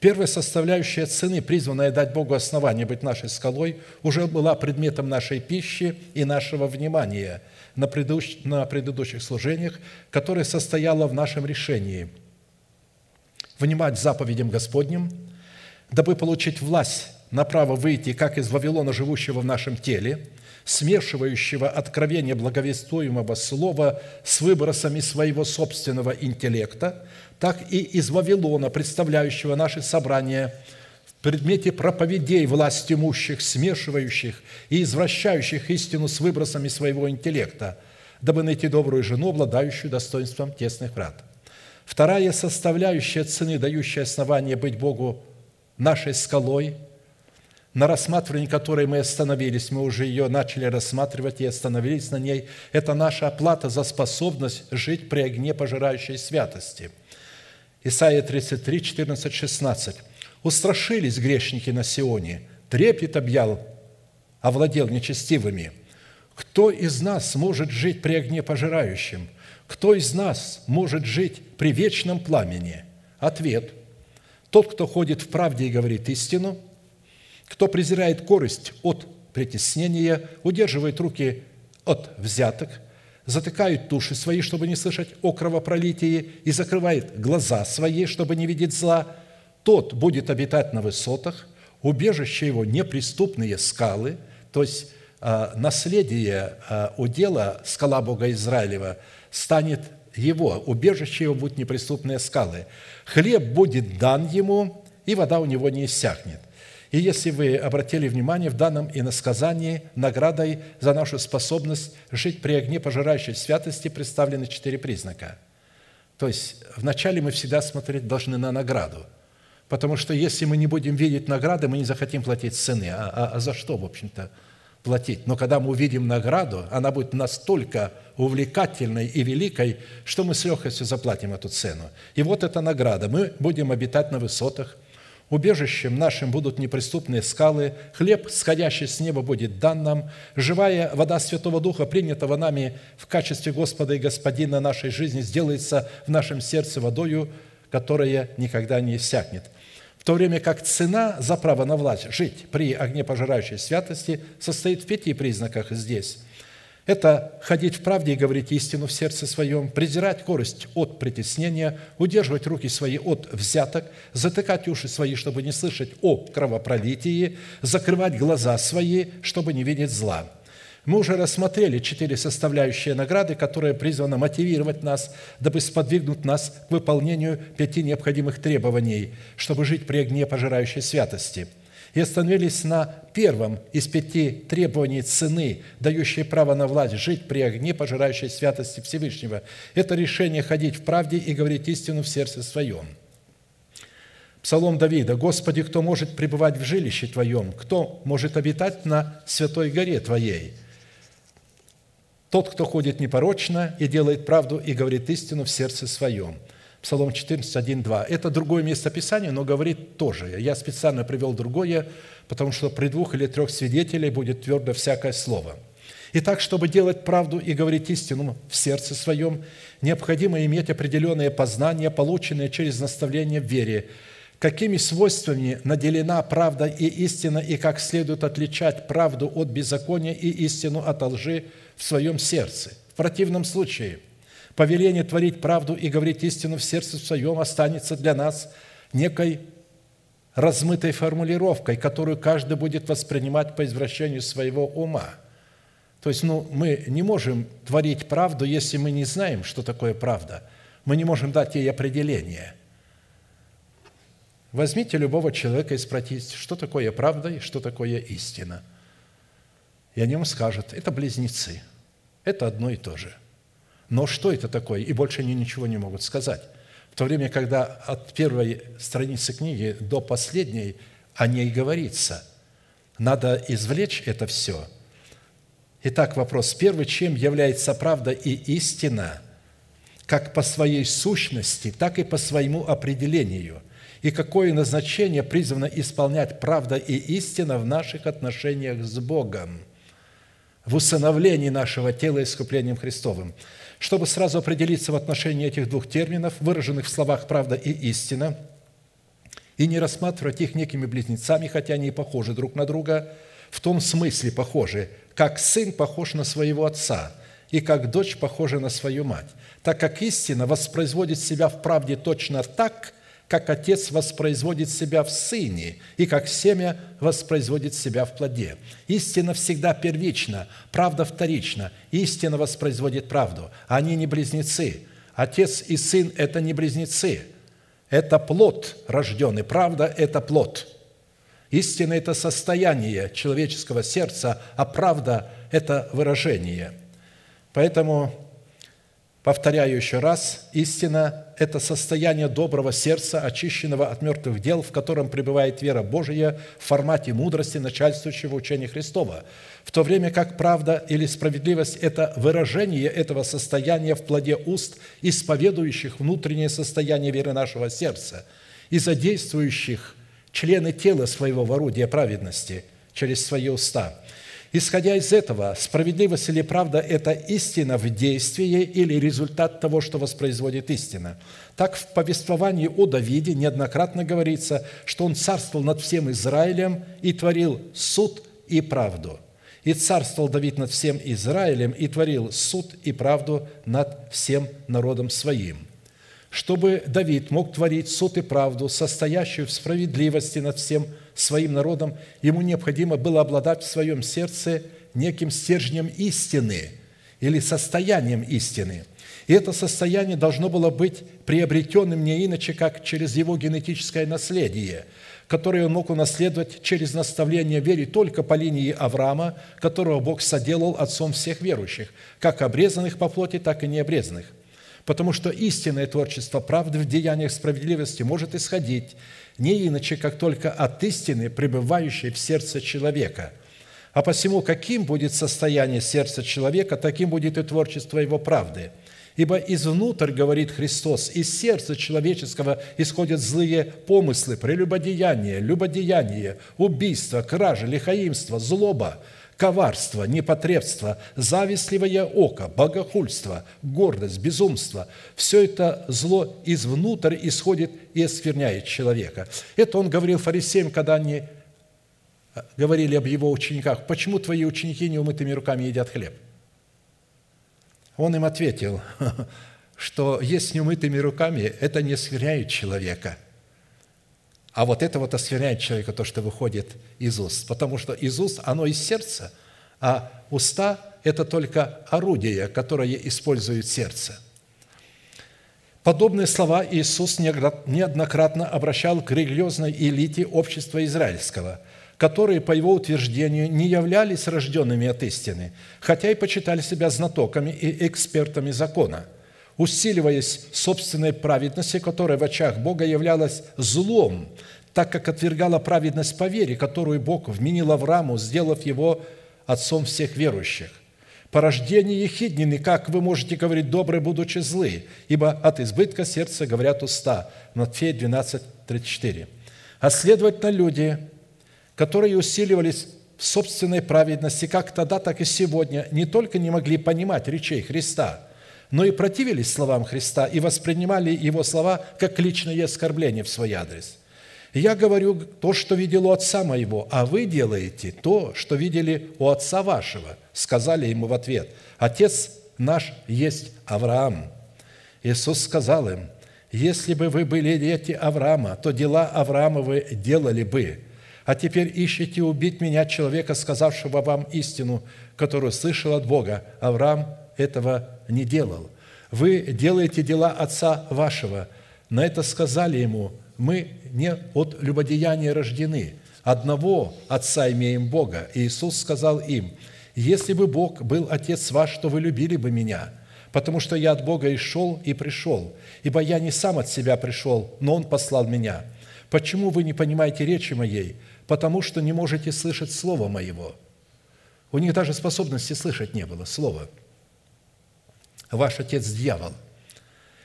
Первая составляющая цены, призванная дать Богу основание быть нашей скалой, уже была предметом нашей пищи и нашего внимания на, предыдущ... на предыдущих служениях, которое состояло в нашем решении внимать заповедям Господним, дабы получить власть на право выйти как из Вавилона, живущего в нашем теле – смешивающего откровение благовествуемого слова с выбросами своего собственного интеллекта, так и из Вавилона, представляющего наши собрания в предмете проповедей власть имущих, смешивающих и извращающих истину с выбросами своего интеллекта, дабы найти добрую жену, обладающую достоинством тесных врат. Вторая составляющая цены, дающая основание быть Богу нашей скалой – на рассматривании которой мы остановились, мы уже ее начали рассматривать и остановились на ней, это наша оплата за способность жить при огне пожирающей святости. Исайя 33, 14, 16. «Устрашились грешники на Сионе, трепет объял, овладел нечестивыми. Кто из нас может жить при огне пожирающем? Кто из нас может жить при вечном пламени?» Ответ – тот, кто ходит в правде и говорит истину – кто презирает корость от притеснения, удерживает руки от взяток, затыкает туши свои, чтобы не слышать о кровопролитии, и закрывает глаза свои, чтобы не видеть зла, тот будет обитать на высотах, убежище его неприступные скалы, то есть а, наследие а, удела скала Бога Израилева станет его, убежище его будут неприступные скалы. Хлеб будет дан ему, и вода у него не иссякнет. И если вы обратили внимание, в данном иносказании наградой за нашу способность жить при огне пожирающей святости представлены четыре признака. То есть вначале мы всегда смотреть должны на награду. Потому что если мы не будем видеть награды, мы не захотим платить цены. А, а, а за что, в общем-то, платить? Но когда мы увидим награду, она будет настолько увлекательной и великой, что мы с легкостью заплатим эту цену. И вот эта награда. Мы будем обитать на высотах, Убежищем нашим будут неприступные скалы, хлеб, сходящий с неба, будет дан нам, живая вода Святого Духа, принятого нами в качестве Господа и Господина нашей жизни, сделается в нашем сердце водою, которая никогда не иссякнет. В то время как цена за право на власть жить при огне пожирающей святости состоит в пяти признаках здесь – это ходить в правде и говорить истину в сердце своем, презирать корость от притеснения, удерживать руки свои от взяток, затыкать уши свои, чтобы не слышать о кровопролитии, закрывать глаза свои, чтобы не видеть зла. Мы уже рассмотрели четыре составляющие награды, которые призваны мотивировать нас, дабы сподвигнуть нас к выполнению пяти необходимых требований, чтобы жить при огне пожирающей святости – и остановились на первом из пяти требований цены, дающей право на власть жить при огне пожирающей святости Всевышнего. Это решение ходить в правде и говорить истину в сердце своем. Псалом Давида. «Господи, кто может пребывать в жилище Твоем? Кто может обитать на святой горе Твоей?» Тот, кто ходит непорочно и делает правду и говорит истину в сердце своем – Псалом 14, 1, 2. Это другое местописание, но говорит тоже. Я специально привел другое, потому что при двух или трех свидетелей будет твердо всякое слово. Итак, чтобы делать правду и говорить истину в сердце своем, необходимо иметь определенные познания, полученные через наставление в вере, какими свойствами наделена правда и истина, и как следует отличать правду от беззакония и истину от лжи в своем сердце. В противном случае – Повеление творить правду и говорить истину в сердце своем останется для нас некой размытой формулировкой, которую каждый будет воспринимать по извращению своего ума. То есть ну, мы не можем творить правду, если мы не знаем, что такое правда. Мы не можем дать ей определение. Возьмите любого человека и спросите, что такое правда и что такое истина. И они вам скажут, это близнецы, это одно и то же – Но что это такое? И больше они ничего не могут сказать. В то время, когда от первой страницы книги до последней о ней говорится, надо извлечь это все. Итак, вопрос первый. Чем является правда и истина, как по своей сущности, так и по своему определению? И какое назначение призвано исполнять правда и истина в наших отношениях с Богом – в усыновлении нашего тела искуплением Христовым. Чтобы сразу определиться в отношении этих двух терминов, выраженных в словах «правда» и «истина», и не рассматривать их некими близнецами, хотя они и похожи друг на друга, в том смысле похожи, как сын похож на своего отца, и как дочь похожа на свою мать, так как истина воспроизводит себя в правде точно так, как Отец воспроизводит себя в Сыне, и как семя воспроизводит себя в плоде. Истина всегда первична, правда вторична. Истина воспроизводит правду. Они не близнецы. Отец и Сын – это не близнецы. Это плод рожденный. Правда – это плод. Истина – это состояние человеческого сердца, а правда – это выражение. Поэтому Повторяю еще раз, истина – это состояние доброго сердца, очищенного от мертвых дел, в котором пребывает вера Божия в формате мудрости начальствующего учения Христова, в то время как правда или справедливость – это выражение этого состояния в плоде уст, исповедующих внутреннее состояние веры нашего сердца и задействующих члены тела своего в орудие праведности через свои уста – Исходя из этого, справедливость или правда – это истина в действии или результат того, что воспроизводит истина. Так в повествовании о Давиде неоднократно говорится, что он царствовал над всем Израилем и творил суд и правду. И царствовал Давид над всем Израилем и творил суд и правду над всем народом своим – чтобы Давид мог творить суд и правду, состоящую в справедливости над всем своим народом, ему необходимо было обладать в своем сердце неким стержнем истины или состоянием истины. И это состояние должно было быть приобретенным не иначе, как через его генетическое наследие, которое он мог унаследовать через наставление вере только по линии Авраама, которого Бог соделал отцом всех верующих, как обрезанных по плоти, так и необрезанных – Потому что истинное творчество правды в деяниях справедливости может исходить не иначе, как только от истины, пребывающей в сердце человека. А посему, каким будет состояние сердца человека, таким будет и творчество его правды. Ибо изнутрь, говорит Христос, из сердца человеческого исходят злые помыслы, прелюбодеяние, любодеяние, убийство, кража, лихаимство, злоба – коварство, непотребство, завистливое око, богохульство, гордость, безумство – все это зло извнутрь исходит и оскверняет человека. Это он говорил фарисеям, когда они э, говорили об его учениках, почему твои ученики неумытыми руками едят хлеб? Он им ответил, что есть неумытыми руками, это не оскверняет человека – а вот это вот оскверняет человека, то, что выходит из уст. Потому что из уст, оно из сердца, а уста – это только орудие, которое использует сердце. Подобные слова Иисус неоднократно обращал к религиозной элите общества израильского, которые, по его утверждению, не являлись рожденными от истины, хотя и почитали себя знатоками и экспертами закона – усиливаясь собственной праведностью, которая в очах Бога являлась злом, так как отвергала праведность по вере, которую Бог вменил Аврааму, сделав его отцом всех верующих. Порождение ехиднины, как вы можете говорить добрые, будучи злы, ибо от избытка сердца говорят уста. Матфея 12, 34. А следовательно, люди, которые усиливались в собственной праведности, как тогда, так и сегодня, не только не могли понимать речей Христа – но и противились словам Христа и воспринимали Его слова как личное оскорбление в свой адрес. Я говорю то, что видел у отца моего, а вы делаете то, что видели у отца вашего. Сказали ему в ответ, отец наш есть Авраам. Иисус сказал им, если бы вы были дети Авраама, то дела Авраамовы делали бы. А теперь ищите убить меня, человека, сказавшего вам истину, которую слышал от Бога. Авраам этого не делал. Вы делаете дела Отца вашего. На это сказали ему, мы не от любодеяния рождены, одного Отца имеем Бога. И Иисус сказал им, если бы Бог был Отец ваш, то вы любили бы Меня, потому что я от Бога и шел, и пришел. Ибо я не сам от себя пришел, но Он послал меня. Почему вы не понимаете речи моей? Потому что не можете слышать слова моего». У них даже способности слышать не было слова. Ваш отец – дьявол –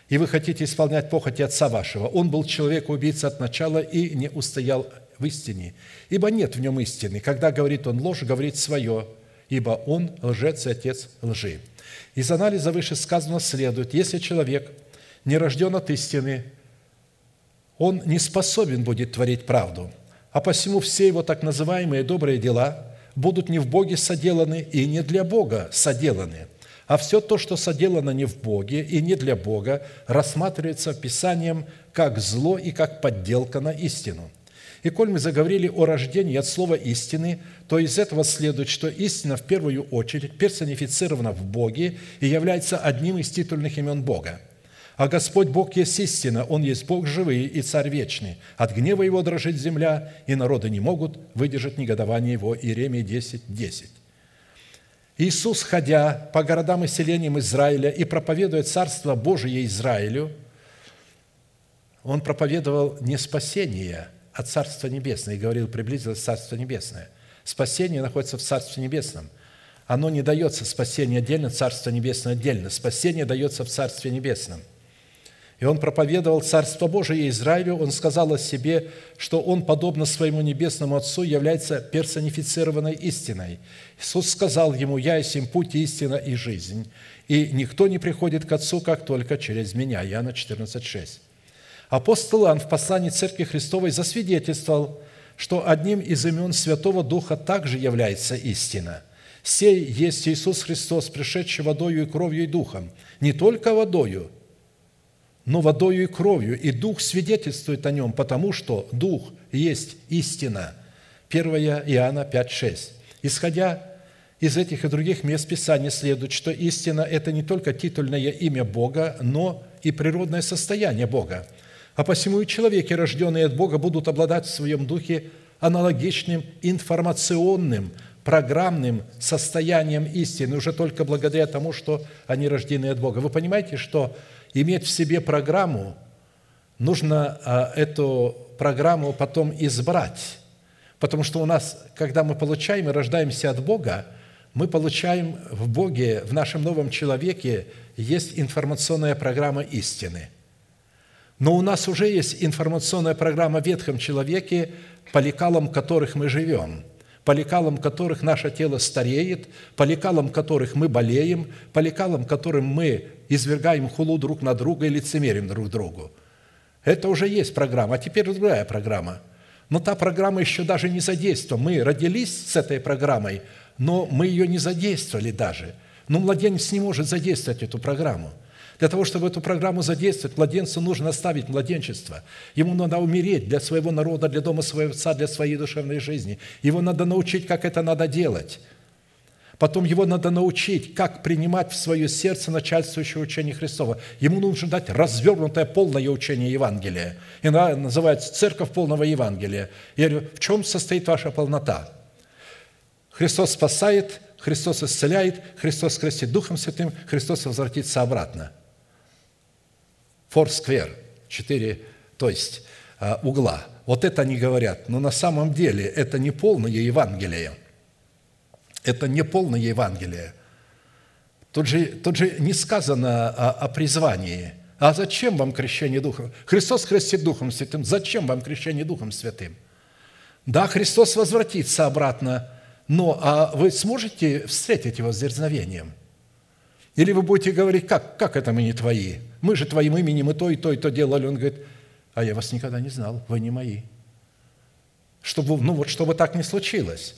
и вы хотите исполнять похоти отца вашего. Он был человек-убийца от начала и не устоял в истине. Ибо нет в нем истины. Когда говорит он ложь, говорит свое, ибо он лжец и отец лжи. Из анализа вышесказанного следует, если человек не рожден от истины, он не способен будет творить правду. А посему все его так называемые добрые дела будут не в Боге соделаны и не для Бога соделаны – а все то, что соделано не в Боге и не для Бога, рассматривается Писанием как зло и как подделка на истину. И коль мы заговорили о рождении от слова истины, то из этого следует, что истина в первую очередь персонифицирована в Боге и является одним из титульных имен Бога. А Господь Бог есть истина, Он есть Бог живый и Царь вечный. От гнева Его дрожит земля, и народы не могут выдержать негодование Его. Иеремия 10, 10. Иисус, ходя по городам и селениям Израиля и проповедуя Царство Божие Израилю, Он проповедовал не спасение, а Царство Небесное, и говорил, приблизилось Царство Небесное. Спасение находится в Царстве Небесном. Оно не дается спасение отдельно, Царство Небесное отдельно. Спасение дается в Царстве Небесном – и он проповедовал Царство Божие Израилю, он сказал о себе, что он, подобно своему небесному Отцу, является персонифицированной истиной. Иисус сказал ему, «Я есть им путь, истина и жизнь, и никто не приходит к Отцу, как только через Меня». Иоанна 14,6. Апостол Иоанн в послании Церкви Христовой засвидетельствовал, что одним из имен Святого Духа также является истина. «Сей есть Иисус Христос, пришедший водою и кровью и духом, не только водою, но водою и кровью, и Дух свидетельствует о нем, потому что Дух есть истина. 1 Иоанна 5, 6. Исходя из этих и других мест Писания следует, что истина – это не только титульное имя Бога, но и природное состояние Бога. А посему и человеки, рожденные от Бога, будут обладать в своем духе аналогичным информационным, программным состоянием истины уже только благодаря тому, что они рождены от Бога. Вы понимаете, что иметь в себе программу, нужно а, эту программу потом избрать. Потому что у нас, когда мы получаем и рождаемся от Бога, мы получаем в Боге, в нашем новом человеке, есть информационная программа истины. Но у нас уже есть информационная программа в ветхом человеке, по лекалам которых мы живем – по лекалам которых наше тело стареет, по лекалам которых мы болеем, по лекалам которым мы извергаем хулу друг на друга и лицемерим друг другу. Это уже есть программа, а теперь другая программа. Но та программа еще даже не задействована. Мы родились с этой программой, но мы ее не задействовали даже. Но младенец не может задействовать эту программу – для того, чтобы эту программу задействовать, младенцу нужно оставить младенчество. Ему надо умереть для своего народа, для дома своего отца, для своей душевной жизни. Его надо научить, как это надо делать. Потом его надо научить, как принимать в свое сердце начальствующее учение Христова. Ему нужно дать развернутое полное учение Евангелия. И называется «Церковь полного Евангелия». Я говорю, в чем состоит ваша полнота? Христос спасает, Христос исцеляет, Христос крестит Духом Святым, Христос возвратится обратно – форсквер, четыре, то есть а, угла. Вот это они говорят. Но на самом деле это не полное Евангелие. Это не полное Евангелие. Тут же, тут же не сказано о, о призвании. А зачем вам крещение Духом? Христос крестит Духом Святым. Зачем вам крещение Духом Святым? Да, Христос возвратится обратно, но а вы сможете встретить его с дерзновением? Или вы будете говорить, как, как это мы не твои? Мы же твоим именем и то, и то, и то делали. Он говорит, а я вас никогда не знал, вы не мои. Чтобы, ну вот, чтобы так не случилось.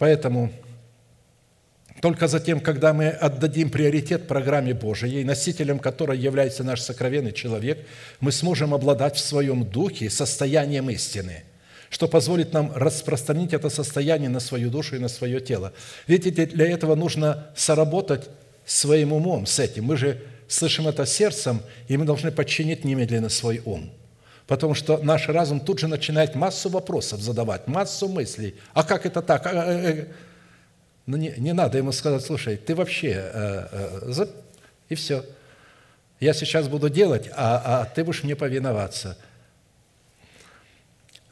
Поэтому только затем, когда мы отдадим приоритет программе Божией, носителем которой является наш сокровенный человек, мы сможем обладать в своем духе состоянием истины – что позволит нам распространить это состояние на свою душу и на свое тело. Видите, для этого нужно соработать своим умом с этим. Мы же слышим это сердцем, и мы должны подчинить немедленно свой ум. Потому что наш разум тут же начинает массу вопросов задавать, массу мыслей. А как это так? А, э, э, Ну, не, не надо ему сказать, слушай, ты вообще... Э, и все. Я сейчас буду делать, а, а ты будешь мне повиноваться.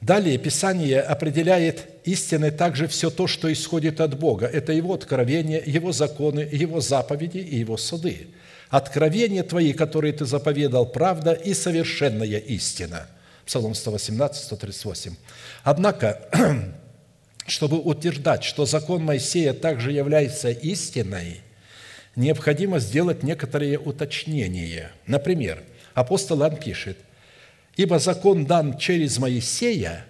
Далее Писание определяет истиной также все то, что исходит от Бога. Это Его откровения, Его законы, Его заповеди и Его суды. Откровения Твои, которые Ты заповедал, правда и совершенная истина. Псалом 118, 138. Однако, чтобы утверждать, что закон Моисея также является истиной, необходимо сделать некоторые уточнения. Например, апостол Иоанн пишет, «Ибо закон дан через Моисея,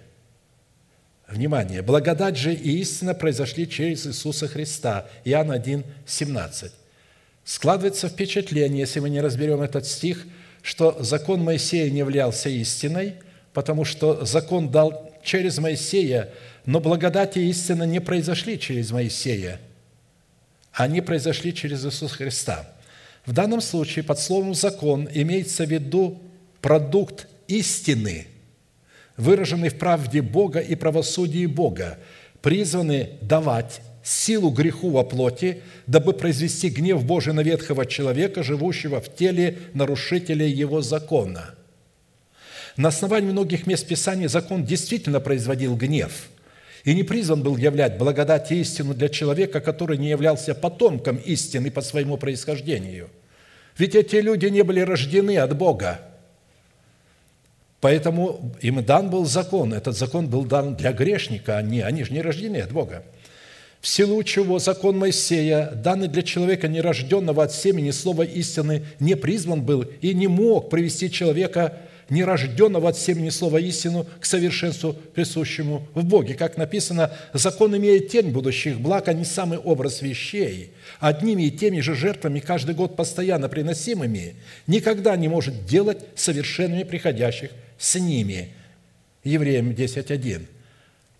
внимание, благодать же и истина произошли через Иисуса Христа». Иоанн 1, 17. Складывается впечатление, если мы не разберем этот стих, что закон Моисея не являлся истиной, потому что закон дал через Моисея – но благодать и истина не произошли через Моисея, они произошли через Иисуса Христа. В данном случае под словом «закон» имеется в виду продукт истины, выраженный в правде Бога и правосудии Бога, призванный давать силу греху во плоти, дабы произвести гнев Божий на ветхого человека, живущего в теле нарушителя его закона. На основании многих мест Писания закон действительно производил гнев – и не призван был являть благодать и истину для человека, который не являлся потомком истины по своему происхождению. Ведь эти люди не были рождены от Бога. Поэтому им дан был закон. Этот закон был дан для грешника, а не, они же не рождены от Бога. В силу чего закон Моисея, данный для человека, нерожденного от семени слова истины, не призван был и не мог привести человека нерожденного от семени слова истину к совершенству, присущему в Боге. Как написано, закон имеет тень будущих благ, а не самый образ вещей. Одними и теми же жертвами, каждый год постоянно приносимыми, никогда не может делать совершенными приходящих с ними. Евреям 10.1.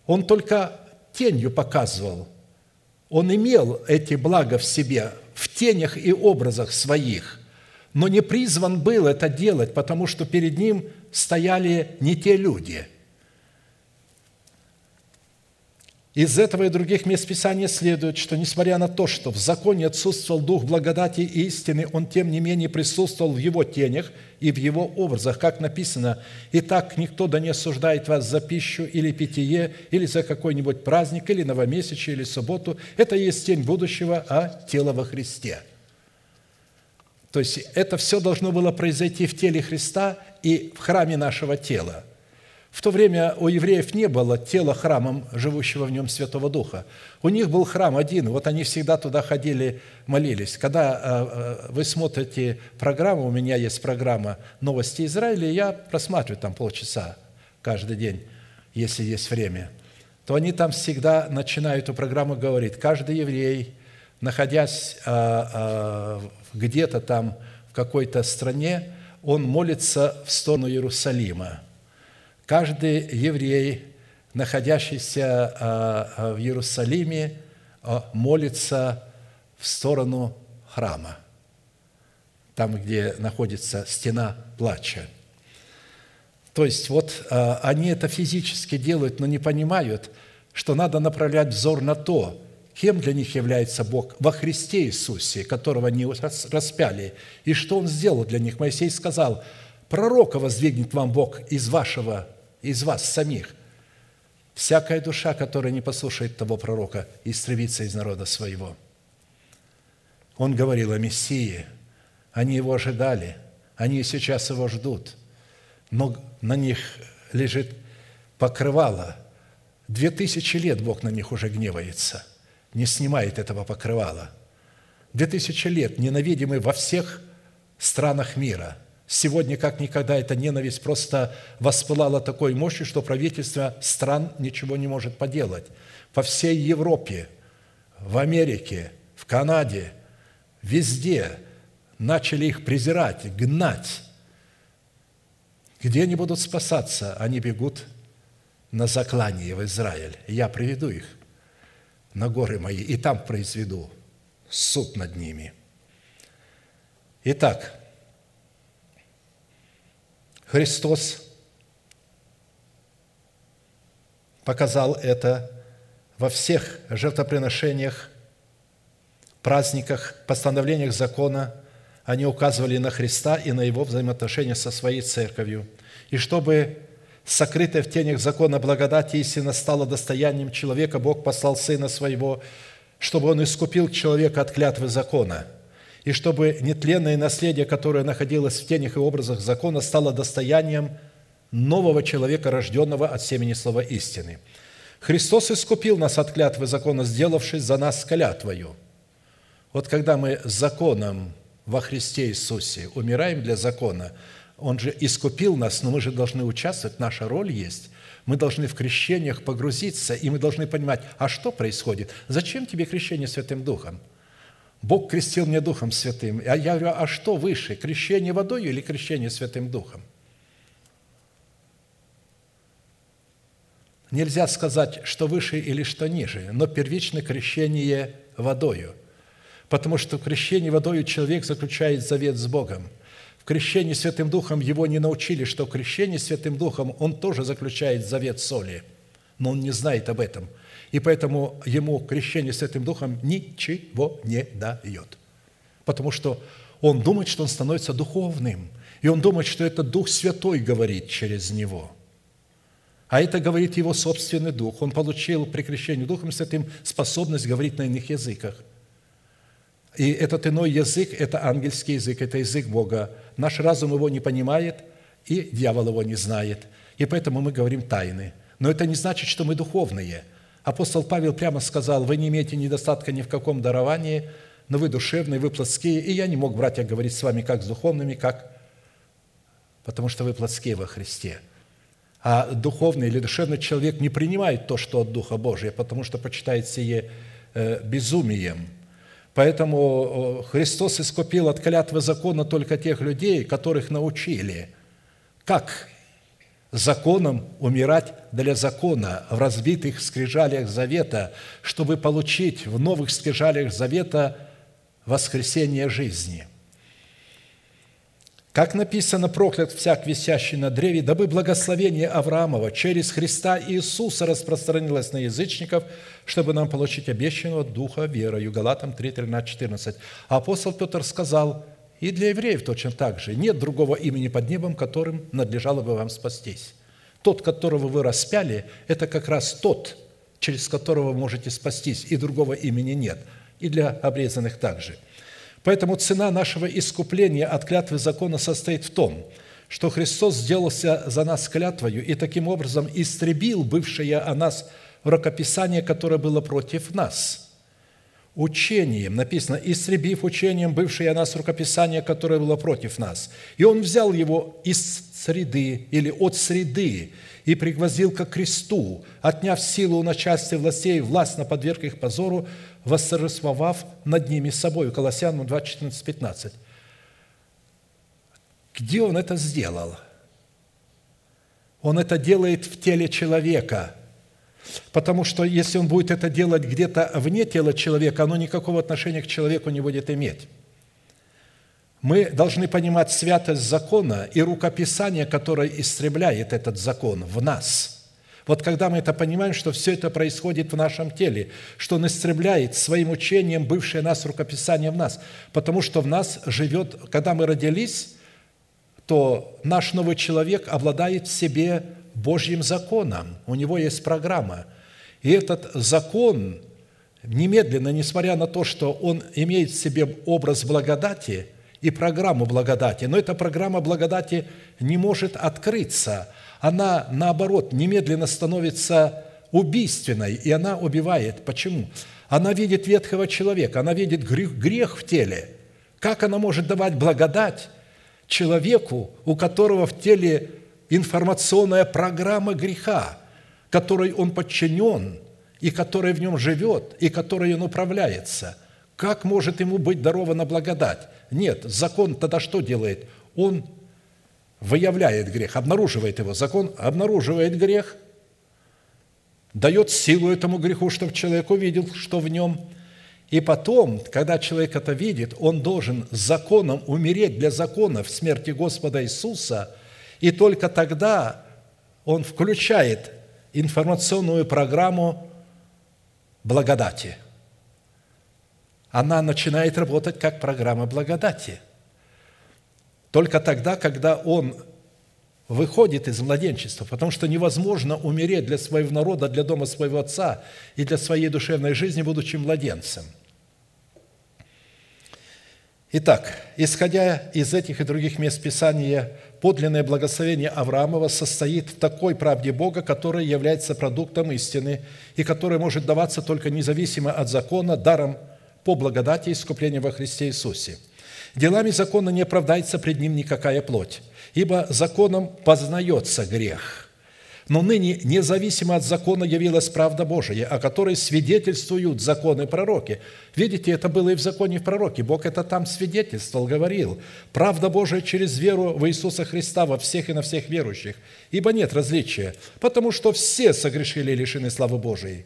Он только тенью показывал. Он имел эти блага в себе, в тенях и образах своих но не призван был это делать, потому что перед ним стояли не те люди. Из этого и других мест Писания следует, что несмотря на то, что в законе отсутствовал дух благодати и истины, он тем не менее присутствовал в его тенях и в его образах, как написано, «Итак, никто да не осуждает вас за пищу или питье, или за какой-нибудь праздник, или новомесячие, или субботу. Это есть тень будущего, а тело во Христе». То есть это все должно было произойти в теле Христа и в храме нашего тела. В то время у евреев не было тела храмом, живущего в нем Святого Духа. У них был храм один, вот они всегда туда ходили, молились. Когда э, э, вы смотрите программу, у меня есть программа «Новости Израиля», я просматриваю там полчаса каждый день, если есть время, то они там всегда начинают эту программу говорить, каждый еврей, находясь э, где-то там в какой-то стране, он молится в сторону Иерусалима. Каждый еврей, находящийся а, а, в Иерусалиме, а, молится в сторону храма, там, где находится стена плача. То есть вот они это физически делают, но не понимают, что надо направлять взор на то, Кем для них является Бог? Во Христе Иисусе, которого они распяли. И что Он сделал для них? Моисей сказал, пророка воздвигнет вам Бог из вашего, из вас самих. Всякая душа, которая не послушает того пророка, истребится из народа своего. Он говорил о Мессии. Они его ожидали. Они сейчас его ждут. Но на них лежит покрывало. Две тысячи лет Бог на них уже гневается – не снимает этого покрывала. Две тысячи лет ненавидимый во всех странах мира. Сегодня, как никогда, эта ненависть просто воспылала такой мощью, что правительство стран ничего не может поделать. По всей Европе, в Америке, в Канаде, везде начали их презирать, гнать. Где они будут спасаться? Они бегут на заклание в Израиль. Я приведу их на горы мои, и там произведу суд над ними. Итак, Христос показал это во всех жертвоприношениях праздниках, постановлениях закона они указывали на Христа и на Его взаимоотношения со своей церковью. И чтобы сокрытая в тенях закона благодать истина стала достоянием человека, Бог послал Сына Своего, чтобы Он искупил человека от клятвы закона, и чтобы нетленное наследие, которое находилось в тенях и образах закона, стало достоянием нового человека, рожденного от семени слова истины. Христос искупил нас от клятвы закона, сделавшись за нас клятвою. Вот когда мы законом во Христе Иисусе умираем для закона – он же искупил нас, но мы же должны участвовать, наша роль есть. Мы должны в крещениях погрузиться, и мы должны понимать, а что происходит? Зачем тебе крещение Святым Духом? Бог крестил меня Духом Святым. А я говорю, а что выше, крещение водой или крещение Святым Духом? Нельзя сказать, что выше или что ниже, но первичное крещение водою. Потому что в крещении водою человек заключает завет с Богом – крещении Святым Духом его не научили, что в крещении Святым Духом он тоже заключает завет соли, но он не знает об этом. И поэтому ему крещение Святым Духом ничего не дает. Потому что он думает, что он становится духовным. И он думает, что это Дух Святой говорит через него. А это говорит его собственный Дух. Он получил при крещении Духом Святым способность говорить на иных языках. И этот иной язык – это ангельский язык, это язык Бога. Наш разум его не понимает, и дьявол его не знает. И поэтому мы говорим тайны. Но это не значит, что мы духовные. Апостол Павел прямо сказал, вы не имеете недостатка ни в каком даровании, но вы душевные, вы плотские. И я не мог, братья, говорить с вами как с духовными, как... Потому что вы плотские во Христе. А духовный или душевный человек не принимает то, что от Духа Божия, потому что почитает сие э, безумием – Поэтому Христос искупил от клятвы закона только тех людей, которых научили, как законом умирать для закона в разбитых скрижалях завета, чтобы получить в новых скрижалях завета воскресение жизни – как написано, проклят всяк висящий на древе, дабы благословение Авраамова через Христа Иисуса распространилось на язычников, чтобы нам получить обещанного Духа верою. Галатам 3, 13, 14. А апостол Петр сказал, и для евреев точно так же, нет другого имени под небом, которым надлежало бы вам спастись. Тот, которого вы распяли, это как раз тот, через которого вы можете спастись, и другого имени нет. И для обрезанных также – Поэтому цена нашего искупления от клятвы закона состоит в том, что Христос сделался за нас клятвою и таким образом истребил бывшее о нас рукописание, которое было против нас. Учением, написано, истребив учением бывшее о нас рукописание, которое было против нас. И Он взял его из среды или от среды и пригвоздил ко кресту, отняв силу у начальства властей, властно подверг их позору, восторжествовав над ними собой. Колоссянам 2, 14, 15. Где он это сделал? Он это делает в теле человека. Потому что если он будет это делать где-то вне тела человека, оно никакого отношения к человеку не будет иметь. Мы должны понимать святость закона и рукописание, которое истребляет этот закон в нас – вот когда мы это понимаем, что все это происходит в нашем теле, что Он истребляет своим учением бывшее нас рукописание в нас, потому что в нас живет, когда мы родились, то наш новый человек обладает в себе Божьим законом, у него есть программа. И этот закон немедленно, несмотря на то, что он имеет в себе образ благодати и программу благодати, но эта программа благодати не может открыться – она, наоборот, немедленно становится убийственной, и она убивает. Почему? Она видит ветхого человека, она видит грех, грех в теле. Как она может давать благодать человеку, у которого в теле информационная программа греха, которой он подчинен, и которая в нем живет, и которой он управляется? Как может ему быть дарована благодать? Нет, закон тогда что делает? Он выявляет грех, обнаруживает его. Закон обнаруживает грех, дает силу этому греху, чтобы человек увидел, что в нем. И потом, когда человек это видит, он должен законом умереть для закона в смерти Господа Иисуса, и только тогда он включает информационную программу благодати. она начинает работать как программа благодати. Только тогда, когда он выходит из младенчества, потому что невозможно умереть для своего народа, для дома своего отца и для своей душевной жизни, будучи младенцем. Итак, исходя из этих и других мест Писания, подлинное благословение Авраамова состоит в такой правде Бога, которая является продуктом истины и которая может даваться только независимо от закона, даром по благодати искупления во Христе Иисусе. Делами закона не оправдается пред ним никакая плоть, ибо законом познается грех. Но ныне, независимо от закона, явилась правда Божия, о которой свидетельствуют законы пророки. Видите, это было и в законе и в пророке. Бог это там свидетельствовал, говорил. Правда Божия через веру в Иисуса Христа во всех и на всех верующих. Ибо нет различия, потому что все согрешили и лишены славы Божией,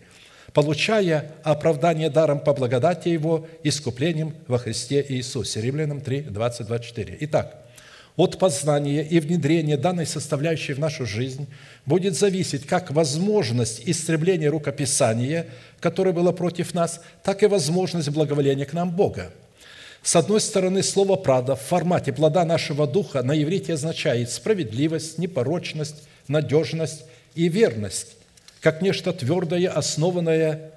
получая оправдание даром по благодати Его, искуплением во Христе Иисусе. Римлянам 3, 20, 24. Итак, от познания и внедрения данной составляющей в нашу жизнь будет зависеть как возможность истребления рукописания, которое было против нас, так и возможность благоволения к нам Бога. С одной стороны, слово «правда» в формате плода нашего духа на иврите означает справедливость, непорочность, надежность и верность, как нечто твердое, основанное,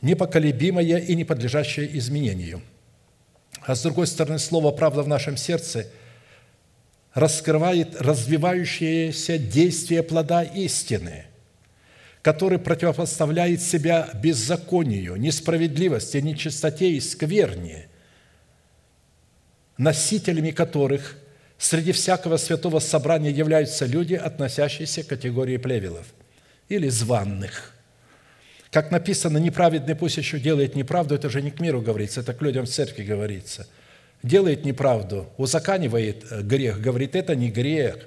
непоколебимое и не подлежащее изменению. А с другой стороны, слово «правда» в нашем сердце – раскрывает развивающееся действие плода истины, который противопоставляет себя беззаконию, несправедливости, нечистоте и скверне, носителями которых среди всякого святого собрания являются люди, относящиеся к категории плевелов или званных. Как написано, неправедный пусть еще делает неправду, это же не к миру говорится, это к людям в церкви говорится – делает неправду, узаканивает э, грех, говорит, это не грех.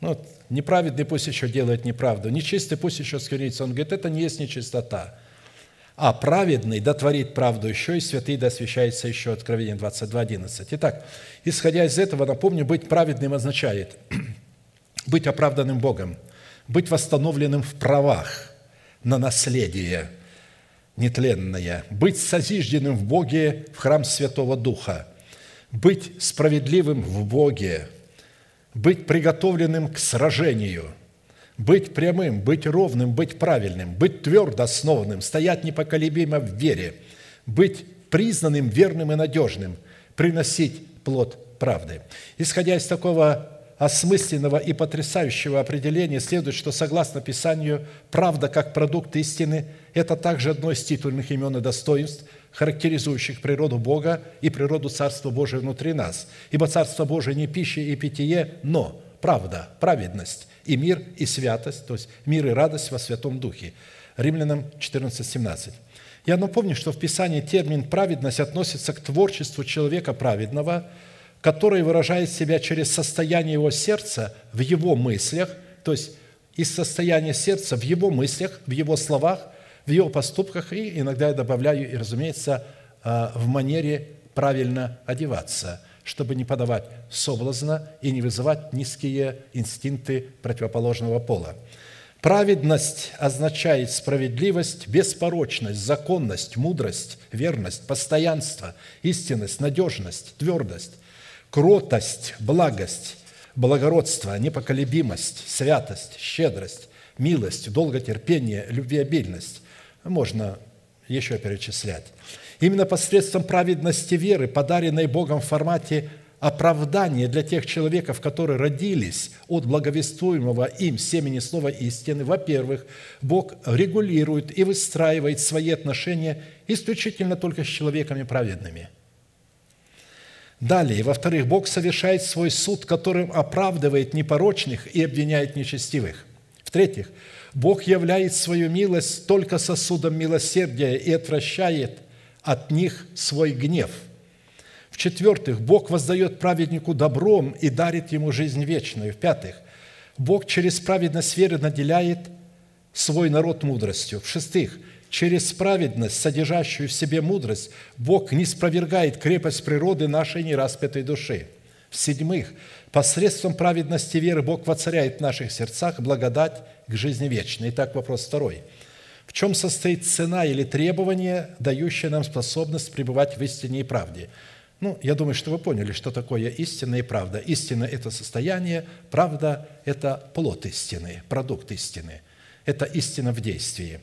Ну, неправедный пусть еще делает неправду, нечистый пусть еще сквернится. Он говорит, это не есть нечистота. А праведный дотворит правду еще, и святый досвящается еще. Откровение 22.11. Итак, исходя из этого, напомню, быть праведным означает быть оправданным Богом, быть восстановленным в правах на наследие нетленное, быть созижденным в Боге в храм Святого Духа – быть справедливым в Боге, быть приготовленным к сражению, быть прямым, быть ровным, быть правильным, быть твердо основанным, стоять непоколебимо в вере, быть признанным верным и надежным, приносить плод правды. Исходя из такого осмысленного и потрясающего определения следует, что согласно Писанию, правда как продукт истины – это также одно из титульных имен и достоинств – характеризующих природу Бога и природу Царства Божия внутри нас. Ибо Царство Божие не пища и питье, но правда, праведность и мир, и святость, то есть мир и радость во Святом Духе. Римлянам 14, 17. Я напомню, что в Писании термин «праведность» относится к творчеству человека праведного, который выражает себя через состояние его сердца в его мыслях, то есть из состояния сердца в его мыслях, в его словах, в его поступках, и иногда я добавляю, и, разумеется, а, в манере правильно одеваться, чтобы не подавать соблазна и не вызывать низкие инстинкты противоположного пола. Праведность означает справедливость, беспорочность, законность, мудрость, верность, постоянство, истинность, надежность, твердость, кротость, благость, благородство, непоколебимость, святость, щедрость, милость, долготерпение, любвеобильность, можно еще перечислять. Именно посредством праведности веры, подаренной Богом в формате оправдания для тех человеков, которые родились от благовествуемого им семени слова истины, во-первых, Бог регулирует и выстраивает свои отношения исключительно только с человеками праведными. Далее, во-вторых, Бог совершает свой суд, которым оправдывает непорочных и обвиняет нечестивых. В-третьих, Бог являет свою милость только сосудом милосердия и отвращает от них свой гнев. В-четвертых, Бог воздает праведнику добром и дарит ему жизнь вечную. В-пятых, Бог через праведность веры наделяет свой народ мудростью. В-шестых, через праведность, содержащую в себе мудрость, Бог не спровергает крепость природы нашей нераспятой души. В-седьмых, посредством праведности веры Бог воцаряет в наших сердцах благодать к жизни вечной. Итак, вопрос второй. чем состоит цена или требование, дающее нам способность пребывать в истине и правде? Ну, я думаю, что вы поняли, что такое истина и правда. Истина – это состояние, правда – это плод истины, продукт истины. Это истина в действии.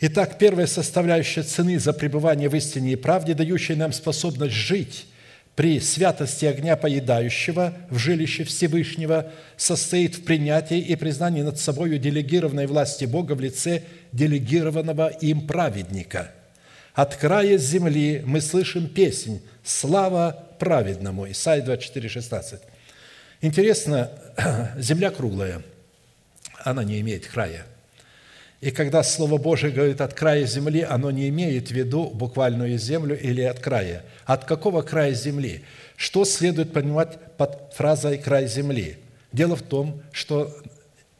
Итак, первая составляющая цены за пребывание в истине и правде, дающая нам способность жить при святости огня поедающего в жилище Всевышнего состоит в принятии и признании над собой делегированной власти Бога в лице делегированного им праведника. От края земли мы слышим песнь «Слава праведному» Исайя 24, 16. Интересно, земля круглая, она не имеет края – и когда Слово Божие говорит «от края земли», оно не имеет в виду буквальную землю или от края. От какого края земли? Что следует понимать под фразой «край земли»? Дело в том, что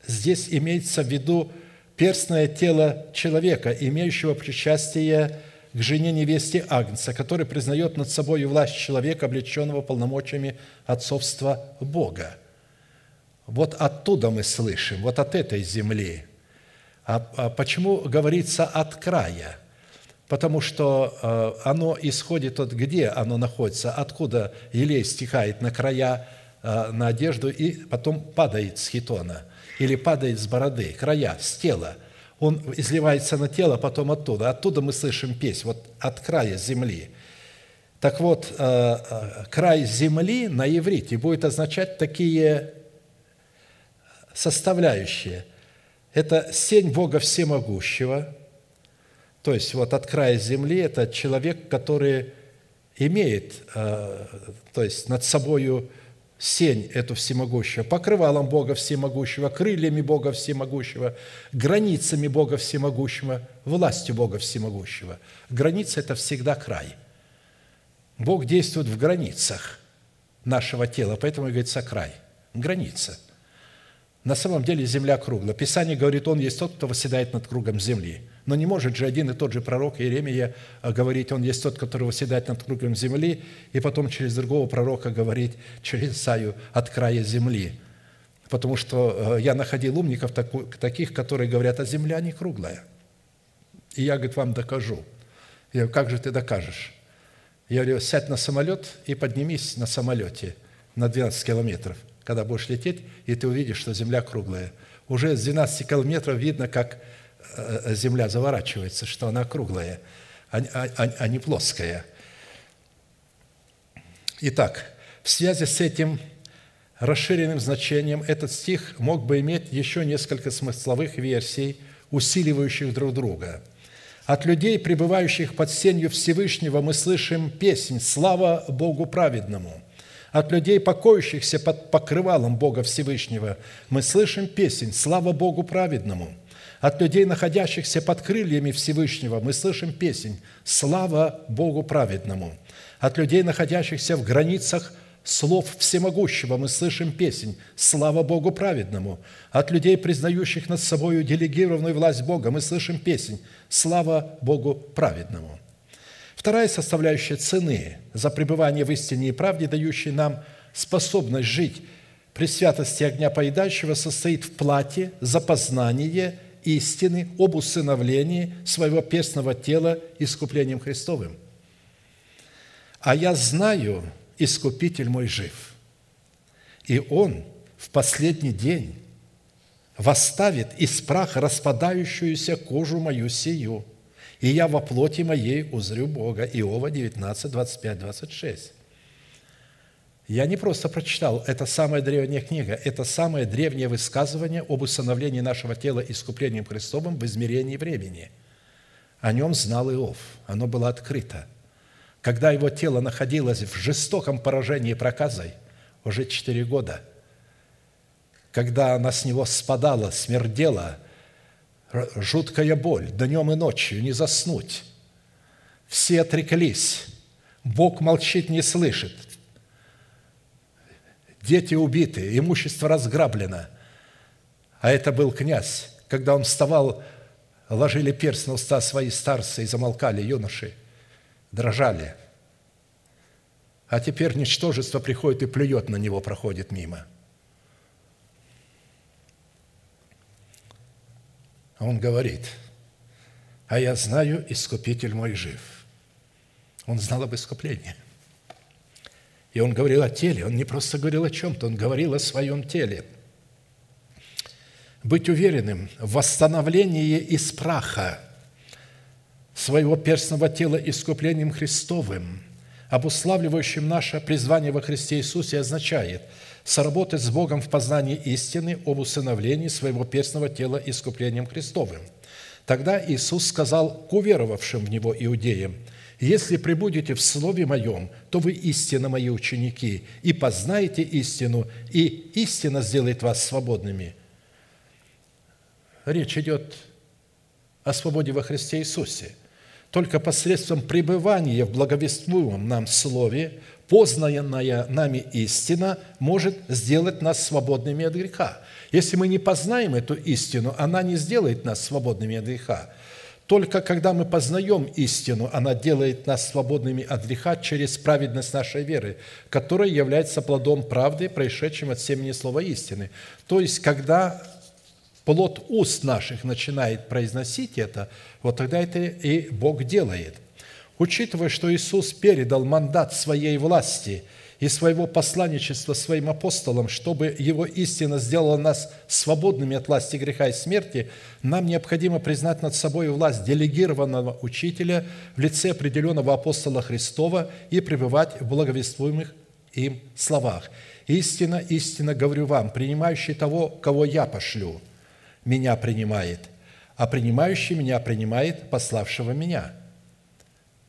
здесь имеется в виду перстное тело человека, имеющего причастие к жене невесте Агнца, который признает над собой власть человека, облеченного полномочиями отцовства Бога. Вот оттуда мы слышим, вот от этой земли – а, а почему говорится «от края»? Потому что э, оно исходит от где оно находится, откуда елей стихает на края, э, на одежду и потом падает с хитона или падает с бороды, края, с тела. Он изливается на тело, потом оттуда. Оттуда мы слышим песнь, вот от края земли. Так вот, э, край земли на иврите будет означать такие составляющие – это сень Бога Всемогущего, то есть вот от края земли это человек, который имеет, э, то есть над собою сень эту всемогущего, покрывалом Бога Всемогущего, крыльями Бога Всемогущего, границами Бога Всемогущего, властью Бога Всемогущего. Граница – это всегда край. Бог действует в границах нашего тела, поэтому и говорится край, граница – на самом деле земля круглая. Писание говорит, он есть тот, кто восседает над кругом земли. Но не может же один и тот же пророк Иеремия э, говорить, он есть тот, который восседает над кругом земли, и потом через другого пророка говорить, через Исаю, от края земли. Потому что э, я находил умников таких, которые говорят, а земля не круглая. И я, говорит, вам докажу. Я говорю, как же ты докажешь? Я говорю, сядь на самолет и поднимись на самолете на 12 километров – когда будешь лететь, и ты увидишь, что Земля круглая. Уже с 12 километров видно, как э, э, Земля заворачивается, что она круглая, а, а, а, а не плоская. Итак, в связи с этим расширенным значением этот стих мог бы иметь еще несколько смысловых версий, усиливающих друг друга. От людей, пребывающих под сенью Всевышнего, мы слышим песнь «Слава Богу праведному», от людей, покоящихся под покрывалом Бога Всевышнего, мы слышим песнь «Слава Богу праведному». От людей, находящихся под крыльями Всевышнего, мы слышим песнь «Слава Богу праведному». От людей, находящихся в границах слов всемогущего, мы слышим песнь «Слава Богу праведному». От людей, признающих над собой делегированную власть Бога, мы слышим песнь «Слава Богу праведному». Вторая составляющая цены за пребывание в истине и правде, дающей нам способность жить при святости огня поедающего, состоит в плате за познание истины об усыновлении своего перстного тела искуплением Христовым. А я знаю, Искупитель мой жив, и Он в последний день восставит из праха распадающуюся кожу мою сию – и я во плоти моей узрю Бога». Иова 19, 25, 26. Я не просто прочитал, это самая древняя книга, это самое древнее высказывание об усыновлении нашего тела искуплением Христовым в измерении времени. О нем знал Иов, оно было открыто. Когда его тело находилось в жестоком поражении проказой, уже четыре года, когда она с него спадала, смердела, жуткая боль, днем и ночью не заснуть. Все отреклись. Бог молчит, не слышит. Дети убиты, имущество разграблено. А это был князь. Когда он вставал, ложили перст на уста свои старцы и замолкали юноши, дрожали. А теперь ничтожество приходит и плюет на него, проходит мимо – он говорит, а я знаю, Искупитель мой жив. Он знал об искуплении. И он говорил о теле, он не просто говорил о чем-то, он говорил о своем теле. Быть уверенным в восстановлении из праха своего перстного тела искуплением Христовым, обуславливающим наше призвание во Христе Иисусе, означает соработать с Богом в познании истины об усыновлении своего перстного тела искуплением Христовым. Тогда Иисус сказал к уверовавшим в Него иудеям – если прибудете в Слове Моем, то вы истинно Мои ученики, и познаете истину, и истина сделает вас свободными». Речь идет о свободе во Христе Иисусе. Только посредством пребывания в благовествуемом нам Слове познанная нами истина может сделать нас свободными от греха. Если мы не познаем эту истину, она не сделает нас свободными от греха – только когда мы познаем истину, она делает нас свободными от греха через праведность нашей веры, которая является плодом правды, происшедшим от семени слова истины. То есть, когда плод уст наших начинает произносить это, вот тогда это и Бог делает. Учитывая, что Иисус передал мандат своей власти – и своего посланничества своим апостолам, чтобы Его истина сделала нас свободными от власти греха и смерти, нам необходимо признать над собой власть делегированного учителя в лице определенного апостола Христова и пребывать в благовествуемых им словах. «Истина, истина говорю вам, принимающий того, кого я пошлю, меня принимает, а принимающий меня принимает пославшего меня».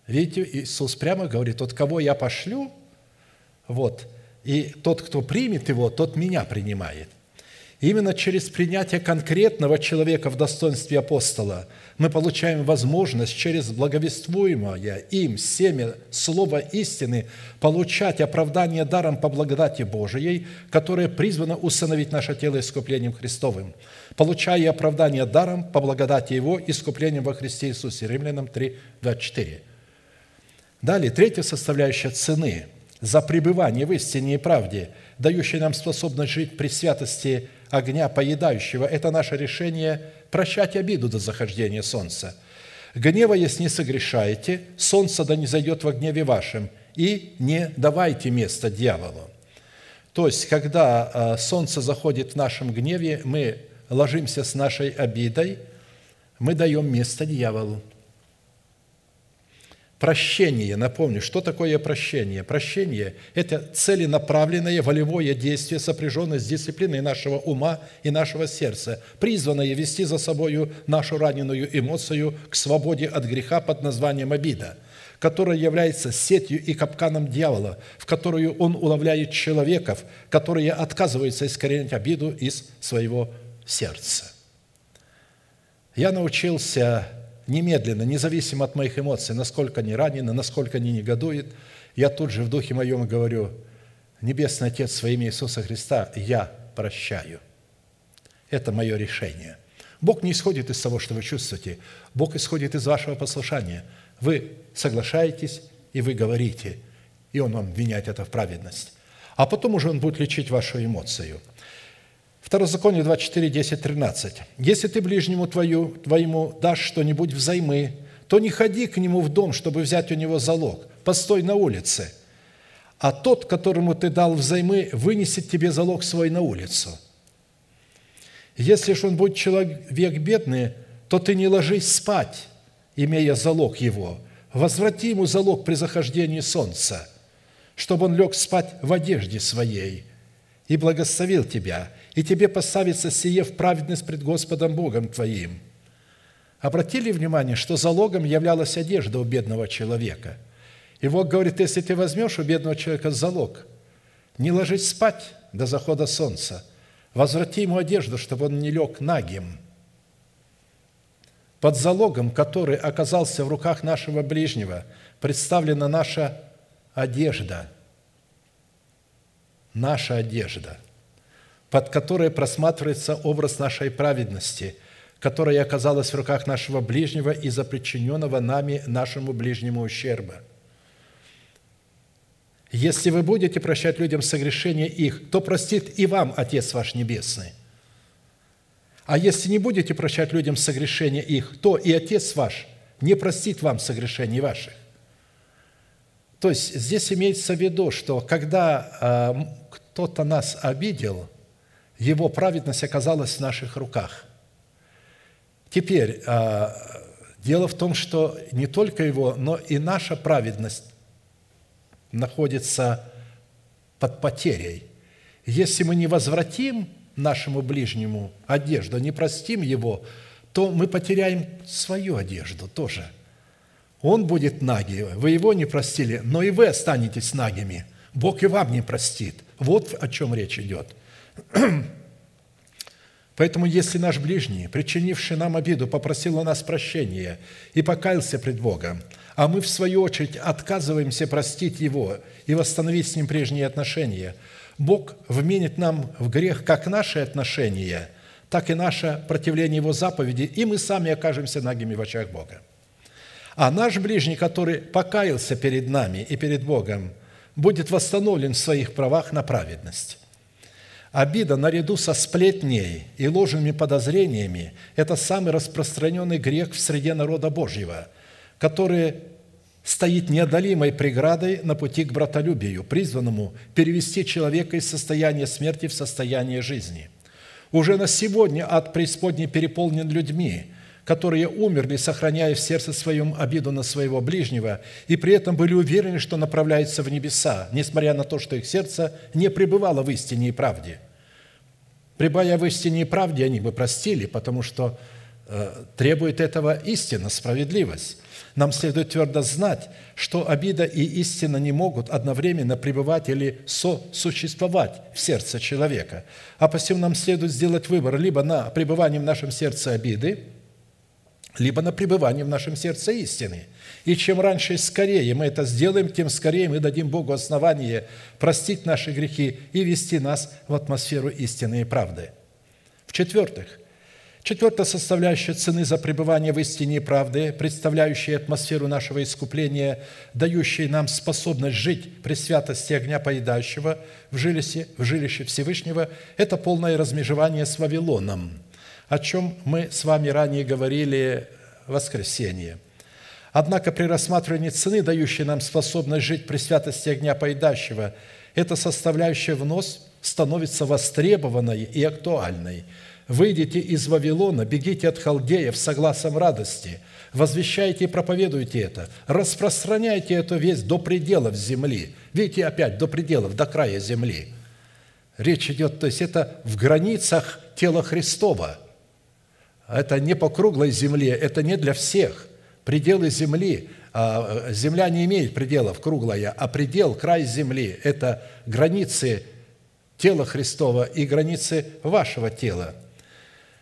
Видите, Иисус прямо говорит, «Вот кого я пошлю – вот. И тот, кто примет его, тот меня принимает. Именно через принятие конкретного человека в достоинстве апостола мы получаем возможность через благовествуемое им семя слова истины получать оправдание даром по благодати Божией, которое призвано усыновить наше тело искуплением Христовым, получая оправдание даром по благодати Его искуплением во Христе Иисусе. Римлянам 3, 24. Далее, третья составляющая цены – за пребывание в истине и правде, дающей нам способность жить при святости огня поедающего, это наше решение прощать обиду до захождения солнца. Гневаясь, не согрешайте, солнце да не зайдет во гневе вашем, и не давайте место дьяволу. То есть, когда а, солнце заходит в нашем гневе, мы ложимся с нашей обидой, мы даем место дьяволу. Прощение, напомню, что такое прощение? Прощение – это целенаправленное волевое действие, сопряженное с дисциплиной нашего ума и нашего сердца, призванное вести за собою нашу раненую эмоцию к свободе от греха под названием обида, которая является сетью и капканом дьявола, в которую он уловляет человеков, которые отказываются искоренять обиду из своего сердца. Я научился немедленно, независимо от моих эмоций, насколько они ранены, насколько они негодуют, я тут же в духе моем говорю, Небесный Отец, во Иисуса Христа, я прощаю. Это мое решение. Бог не исходит из того, что вы чувствуете. Бог исходит из вашего послушания. Вы соглашаетесь, и вы говорите, и Он вам виняет это в праведность. А потом уже Он будет лечить вашу эмоцию – Второзаконие 24, 10, 13. «Если ты ближнему твою, твоему дашь что-нибудь взаймы, то не ходи к нему в дом, чтобы взять у него залог. Постой на улице. А тот, которому ты дал взаймы, вынесет тебе залог свой на улицу. Если же он будет человек бедный, то ты не ложись спать, имея залог его. Возврати ему залог при захождении солнца, чтобы он лег спать в одежде своей и благословил тебя, и тебе поставится сие в праведность пред Господом Богом твоим». Обратили внимание, что залогом являлась одежда у бедного человека. И Бог говорит, если ты возьмешь у бедного человека залог, не ложись спать до захода солнца, возврати ему одежду, чтобы он не лег нагим. Под залогом, который оказался в руках нашего ближнего, представлена наша одежда. Наша одежда – под которой просматривается образ нашей праведности, которая оказалась в руках нашего ближнего из-за причиненного нами нашему ближнему ущерба. Если вы будете прощать людям согрешения их, то простит и вам Отец ваш Небесный. А если не будете прощать людям согрешения их, то и Отец ваш не простит вам согрешений ваших. То есть здесь имеется в виду, что когда э, кто-то нас обидел, его праведность оказалась в наших руках. Теперь, э, дело в том, что не только его, но и наша праведность находится под потерей. Если мы не возвратим нашему ближнему одежду, не простим его, то мы потеряем свою одежду тоже. Он будет наги, вы его не простили, но и вы останетесь нагими. Бог и вам не простит. Вот о чем речь идет. Поэтому, если наш ближний, причинивший нам обиду, попросил у нас прощения и покаялся пред Богом, а мы, в свою очередь, отказываемся простить его и восстановить с ним прежние отношения, Бог вменит нам в грех как наши отношения, так и наше противление Его заповеди, и мы сами окажемся нагими в очах Бога. А наш ближний, который покаялся перед нами и перед Богом, будет восстановлен в своих правах на праведность. Обида наряду со сплетней и ложными подозрениями – это самый распространенный грех в среде народа Божьего, который стоит неодолимой преградой на пути к братолюбию, призванному перевести человека из состояния смерти в состояние жизни. Уже на сегодня ад преисподней переполнен людьми, которые умерли, сохраняя в сердце своем обиду на своего ближнего, и при этом были уверены, что направляются в небеса, несмотря на то, что их сердце не пребывало в истине и правде. Пребывая в истине и правде, они бы простили, потому что э, требует этого истина, справедливость. Нам следует твердо знать, что обида и истина не могут одновременно пребывать или сосуществовать в сердце человека. А посему нам следует сделать выбор либо на пребывание в нашем сердце обиды – либо на пребывание в нашем сердце истины. И чем раньше и скорее мы это сделаем, тем скорее мы дадим Богу основание простить наши грехи и вести нас в атмосферу истины и правды. В-четвертых, четвертая составляющая цены за пребывание в истине и правды, представляющая атмосферу нашего искупления, дающая нам способность жить при святости огня поедающего в жилище, в жилище Всевышнего, это полное размежевание с Вавилоном – о чем мы с вами ранее говорили в воскресенье. Однако при рассматривании цены, дающей нам способность жить при святости огня поедащего, эта составляющая в нос становится востребованной и актуальной. «Выйдите из Вавилона, бегите от халдеев согласом радости, возвещайте и проповедуйте это, распространяйте эту весть до пределов земли». Видите, опять до пределов, до края земли. Речь идет, то есть это в границах тела Христова – это не по круглой земле, это не для всех. Пределы земли, а, земля не имеет пределов круглая, а предел, край земли – это границы тела Христова и границы вашего тела.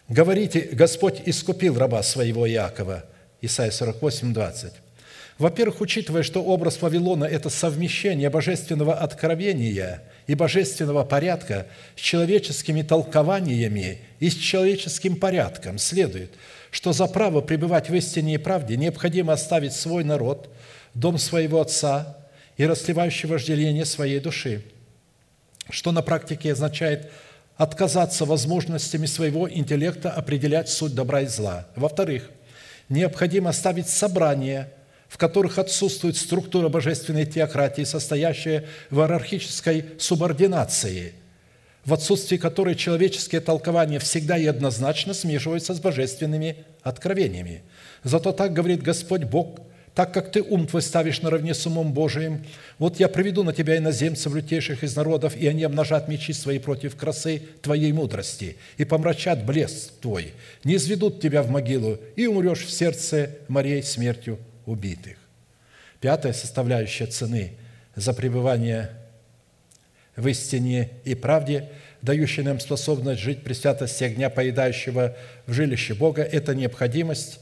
Говорите, Господь искупил раба своего Иакова. Исайя 48, 20. Во-первых, учитывая, что образ Вавилона – это совмещение божественного откровения и божественного порядка с человеческими толкованиями и с человеческим порядком, следует, что за право пребывать в истине и правде необходимо оставить свой народ, дом своего отца и расливающее вожделение своей души, что на практике означает отказаться возможностями своего интеллекта определять суть добра и зла. Во-вторых, необходимо оставить собрание – в которых отсутствует структура божественной теократии, состоящая в иерархической субординации, в отсутствии которой человеческие толкования всегда и однозначно смешиваются с божественными откровениями. Зато так говорит Господь Бог, так как ты ум твой ставишь наравне с умом Божиим, вот я приведу на тебя иноземцев, лютейших из народов, и они обнажат мечи свои против красы твоей мудрости, и помрачат блеск твой, не изведут тебя в могилу, и умрешь в сердце морей смертью убитых. Пятая составляющая цены за пребывание в истине и правде, дающая нам способность жить при святости огня, поедающего в жилище Бога, это необходимость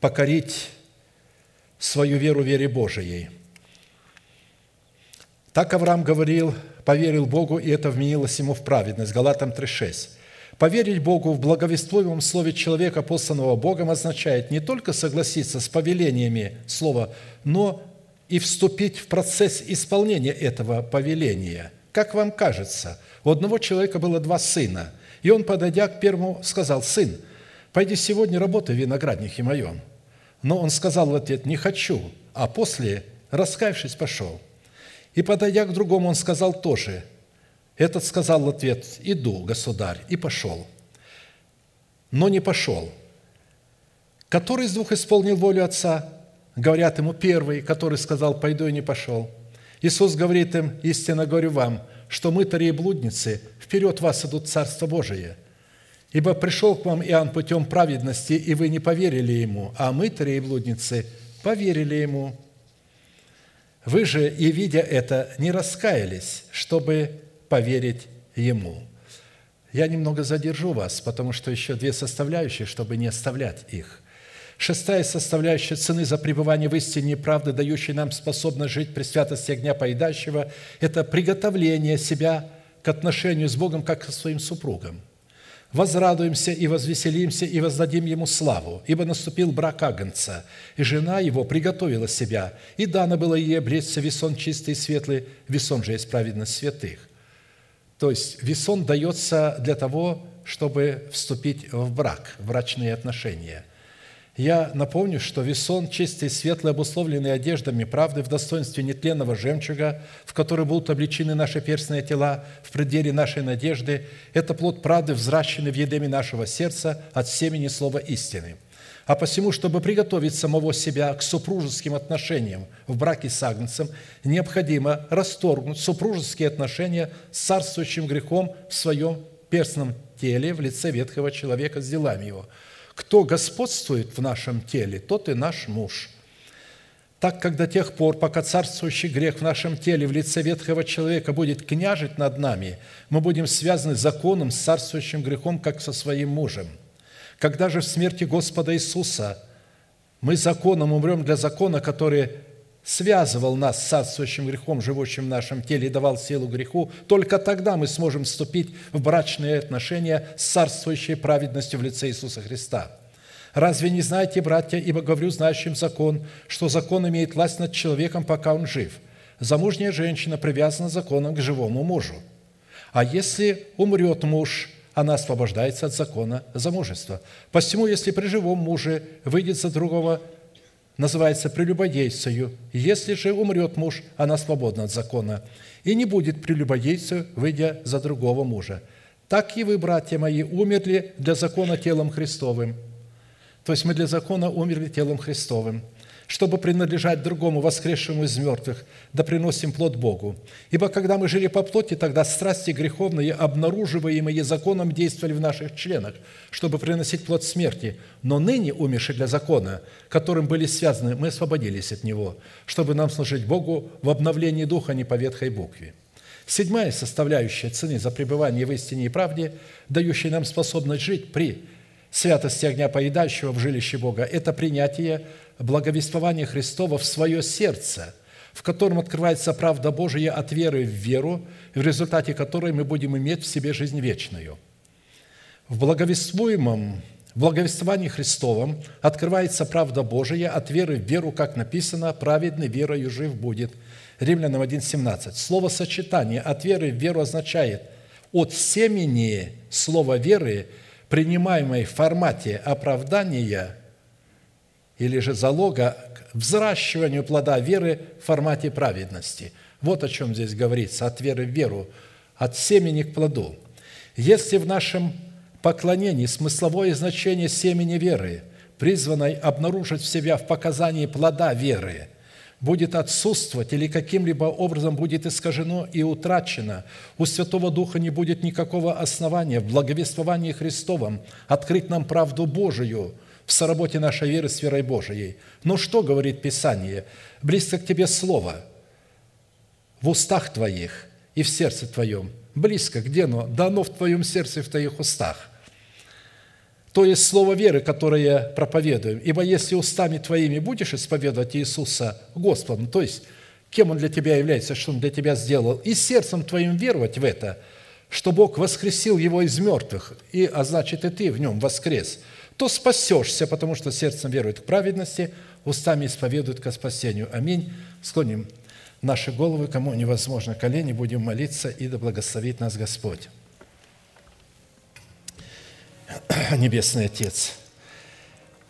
покорить свою веру вере Божией. Так Авраам говорил, поверил Богу, и это вменилось ему в праведность. Галатам 3,6. Поверить Богу в благовествуемом слове человека, посланного Богом, означает не только согласиться с повелениями слова, но и вступить в процесс исполнения этого повеления. Как вам кажется, у одного человека было два сына, И он, подойдя к первому, сказал, «Сын, пойди сегодня работай в винограднике моем». Но он сказал в ответ, «Не хочу», а после, раскаявшись, пошел. И, подойдя к другому, он сказал тоже. Этот сказал в ответ, «Иду, государь», и пошел. Но не пошел. Который из двух исполнил волю Отца? Говорят ему, первый, который сказал, «Пойду и не пошел». Иисус говорит им, «Истинно говорю вам, что мытари и блудницы вперед вас идут Царство Божие. Ибо пришел к вам Иоанн путем праведности, и вы не поверили ему, а мытари и блудницы поверили ему. Вы же, и видя это, не раскаялись, чтобы поверить ему». Я немного задержу вас, потому что еще две составляющие, чтобы не оставлять их – Шестая составляющая цены за пребывание в истине и правды, дающей нам способность жить при святости огня поедающего, это приготовление себя к отношению с Богом, как со своим супругом. «Возрадуемся и возвеселимся, и воздадим Ему славу, ибо наступил брак Агнца, и жена Его приготовила себя, и дано было ей облечься весон чистый и светлый, весон же есть праведность святых». То есть весон дается для того, чтобы вступить в брак, в брачные отношения – я напомню, что весон чистый, светлый, обусловленный одеждами правды в достоинстве нетленного жемчуга, в который будут обличены наши перстные тела в преддверии нашей надежды, это плод правды, взращенный в едеме нашего сердца от семени слова истины. А посему, чтобы приготовить самого себя к супружеским отношениям в браке с Агнцем, необходимо расторгнуть супружеские отношения с царствующим грехом в своем перстном теле в лице ветхого человека с делами его – кто господствует в нашем теле, тот и наш муж. Так как до тех пор, пока царствующий грех в нашем теле в лице ветхого человека будет княжить над нами, мы будем связаны законом с царствующим грехом, как со своим мужем. Когда же в смерти Господа Иисуса мы законом умрем для закона, который связывал нас с царствующим грехом, живущим в нашем теле, и давал силу греху, только тогда мы сможем вступить в брачные отношения с царствующей праведностью в лице Иисуса Христа. Разве не знаете, братья, ибо говорю знающим закон, что закон имеет власть над человеком, пока он жив? Замужняя женщина привязана законом к живому мужу. А если умрет муж, она освобождается от закона замужества. Посему, если при живом муже выйдет за другого называется прелюбодействию. Если же умрет муж, она свободна от закона, и не будет прелюбодействию, выйдя за другого мужа. Так и вы, братья мои, умерли для закона телом Христовым. То есть мы для закона умерли телом Христовым – чтобы принадлежать другому, воскресшему из мертвых, да приносим плод Богу. Ибо когда мы жили по плоти, тогда страсти греховные, обнаруживаемые законом, действовали в наших членах, чтобы приносить плод смерти. Но ныне, умерши для закона, которым были связаны, мы освободились от него, чтобы нам служить Богу в обновлении духа, а не по ветхой букве. Седьмая составляющая цены за пребывание в истине и правде, дающая нам способность жить при святости огня поедающего в жилище Бога, это принятие благовествование Христова в свое сердце, в котором открывается правда Божия от веры в веру, в результате которой мы будем иметь в себе жизнь вечную. В благовествуемом в благовествовании Христовом открывается правда Божия от веры в веру, как написано, «Праведный верою жив будет». Римлянам 1,17. Слово сочетание от веры в веру означает от семени слова веры, принимаемой в формате оправдания – или же залога к взращиванию плода веры в формате праведности. Вот о чем здесь говорится, от веры в веру, от семени к плоду. Если в нашем поклонении смысловое значение семени веры, призванной обнаружить в себя в показании плода веры, будет отсутствовать или каким-либо образом будет искажено и утрачено, у Святого Духа не будет никакого основания в благовествовании Христовом открыть нам правду Божию – в соработе нашей веры с верой Божией. Но что говорит Писание? Близко к тебе Слово в устах твоих и в сердце твоем. Близко, где оно? Да оно в твоем сердце и в твоих устах. То есть слово веры, которое проповедуем. Ибо если устами твоими будешь исповедовать Иисуса Господом, то есть кем Он для тебя является, что Он для тебя сделал, и сердцем твоим веровать в это, что Бог воскресил Его из мертвых, и, а значит, и ты в Нем воскрес – то спасешься, потому что сердцем верует к праведности, устами исповедует ко спасению. Аминь. Склоним наши головы, кому невозможно колени, будем молиться, и да благословит нас Господь. Небесный Отец,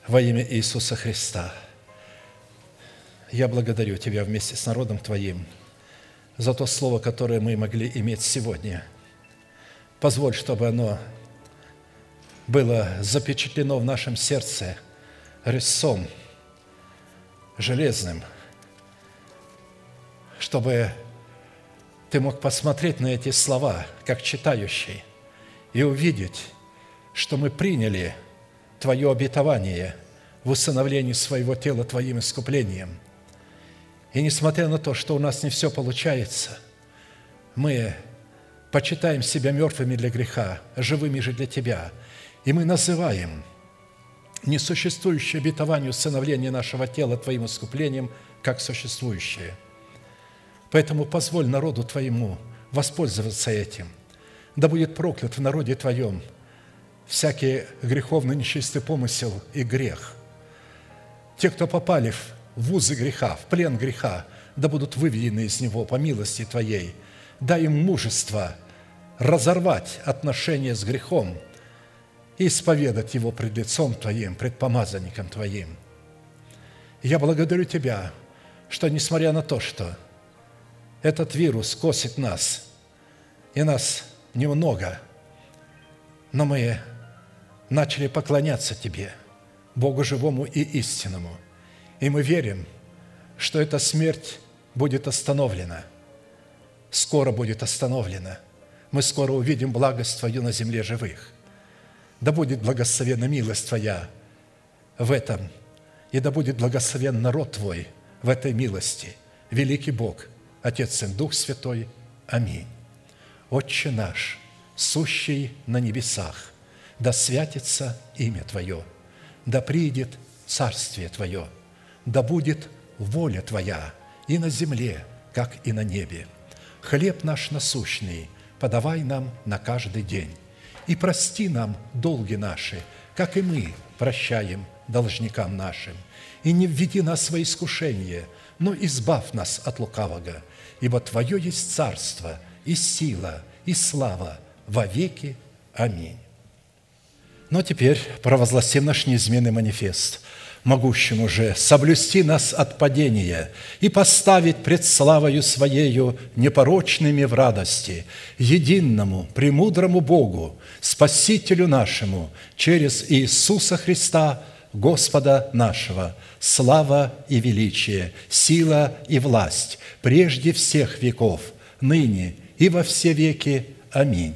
во имя Иисуса Христа, я благодарю Тебя вместе с народом Твоим за то слово, которое мы могли иметь сегодня. Позволь, чтобы оно было запечатлено в нашем сердце резцом железным, чтобы ты мог посмотреть на эти слова, как читающий, и увидеть, что мы приняли Твое обетование в усыновлении своего тела Твоим искуплением. И несмотря на то, что у нас не все получается, мы почитаем себя мертвыми для греха, живыми же для Тебя, и мы называем несуществующее обетование усыновления нашего тела Твоим искуплением как существующее. Поэтому позволь народу Твоему воспользоваться этим. Да будет проклят в народе Твоем – всякий греховный нечистый помысел и грех. Те, кто попали в узы греха, в плен греха, да будут выведены из него по милости Твоей. Дай им мужество разорвать отношения с грехом и исповедать его пред лицом Твоим, пред помазанником Твоим. Я благодарю Тебя, что несмотря на то, что этот вирус косит нас, и нас немного, но мы начали поклоняться Тебе, Богу живому и истинному. И мы верим, что эта смерть будет остановлена, скоро будет остановлена. Мы скоро увидим благость Твою на земле живых. Да будет благословена милость Твоя в этом, и да будет благословен народ Твой в этой милости. Великий Бог, Отец, Сын, Дух Святой. Аминь. Отче наш, сущий на небесах – да святится имя Твое, да придет Царствие Твое, да будет воля Твоя и на земле, как и на небе. Хлеб наш насущный подавай нам на каждый день, и прости нам долги наши, как и мы прощаем должникам нашим. И не введи нас во искушение, но избавь нас от лукавого, ибо Твое есть царство и сила и слава во веки. Аминь. Но теперь провозгласим наш неизменный манифест, могущему же соблюсти нас от падения и поставить пред славою Своею непорочными в радости, единому, премудрому Богу, Спасителю нашему, через Иисуса Христа, Господа нашего, слава и величие, сила и власть, прежде всех веков, ныне и во все веки. Аминь.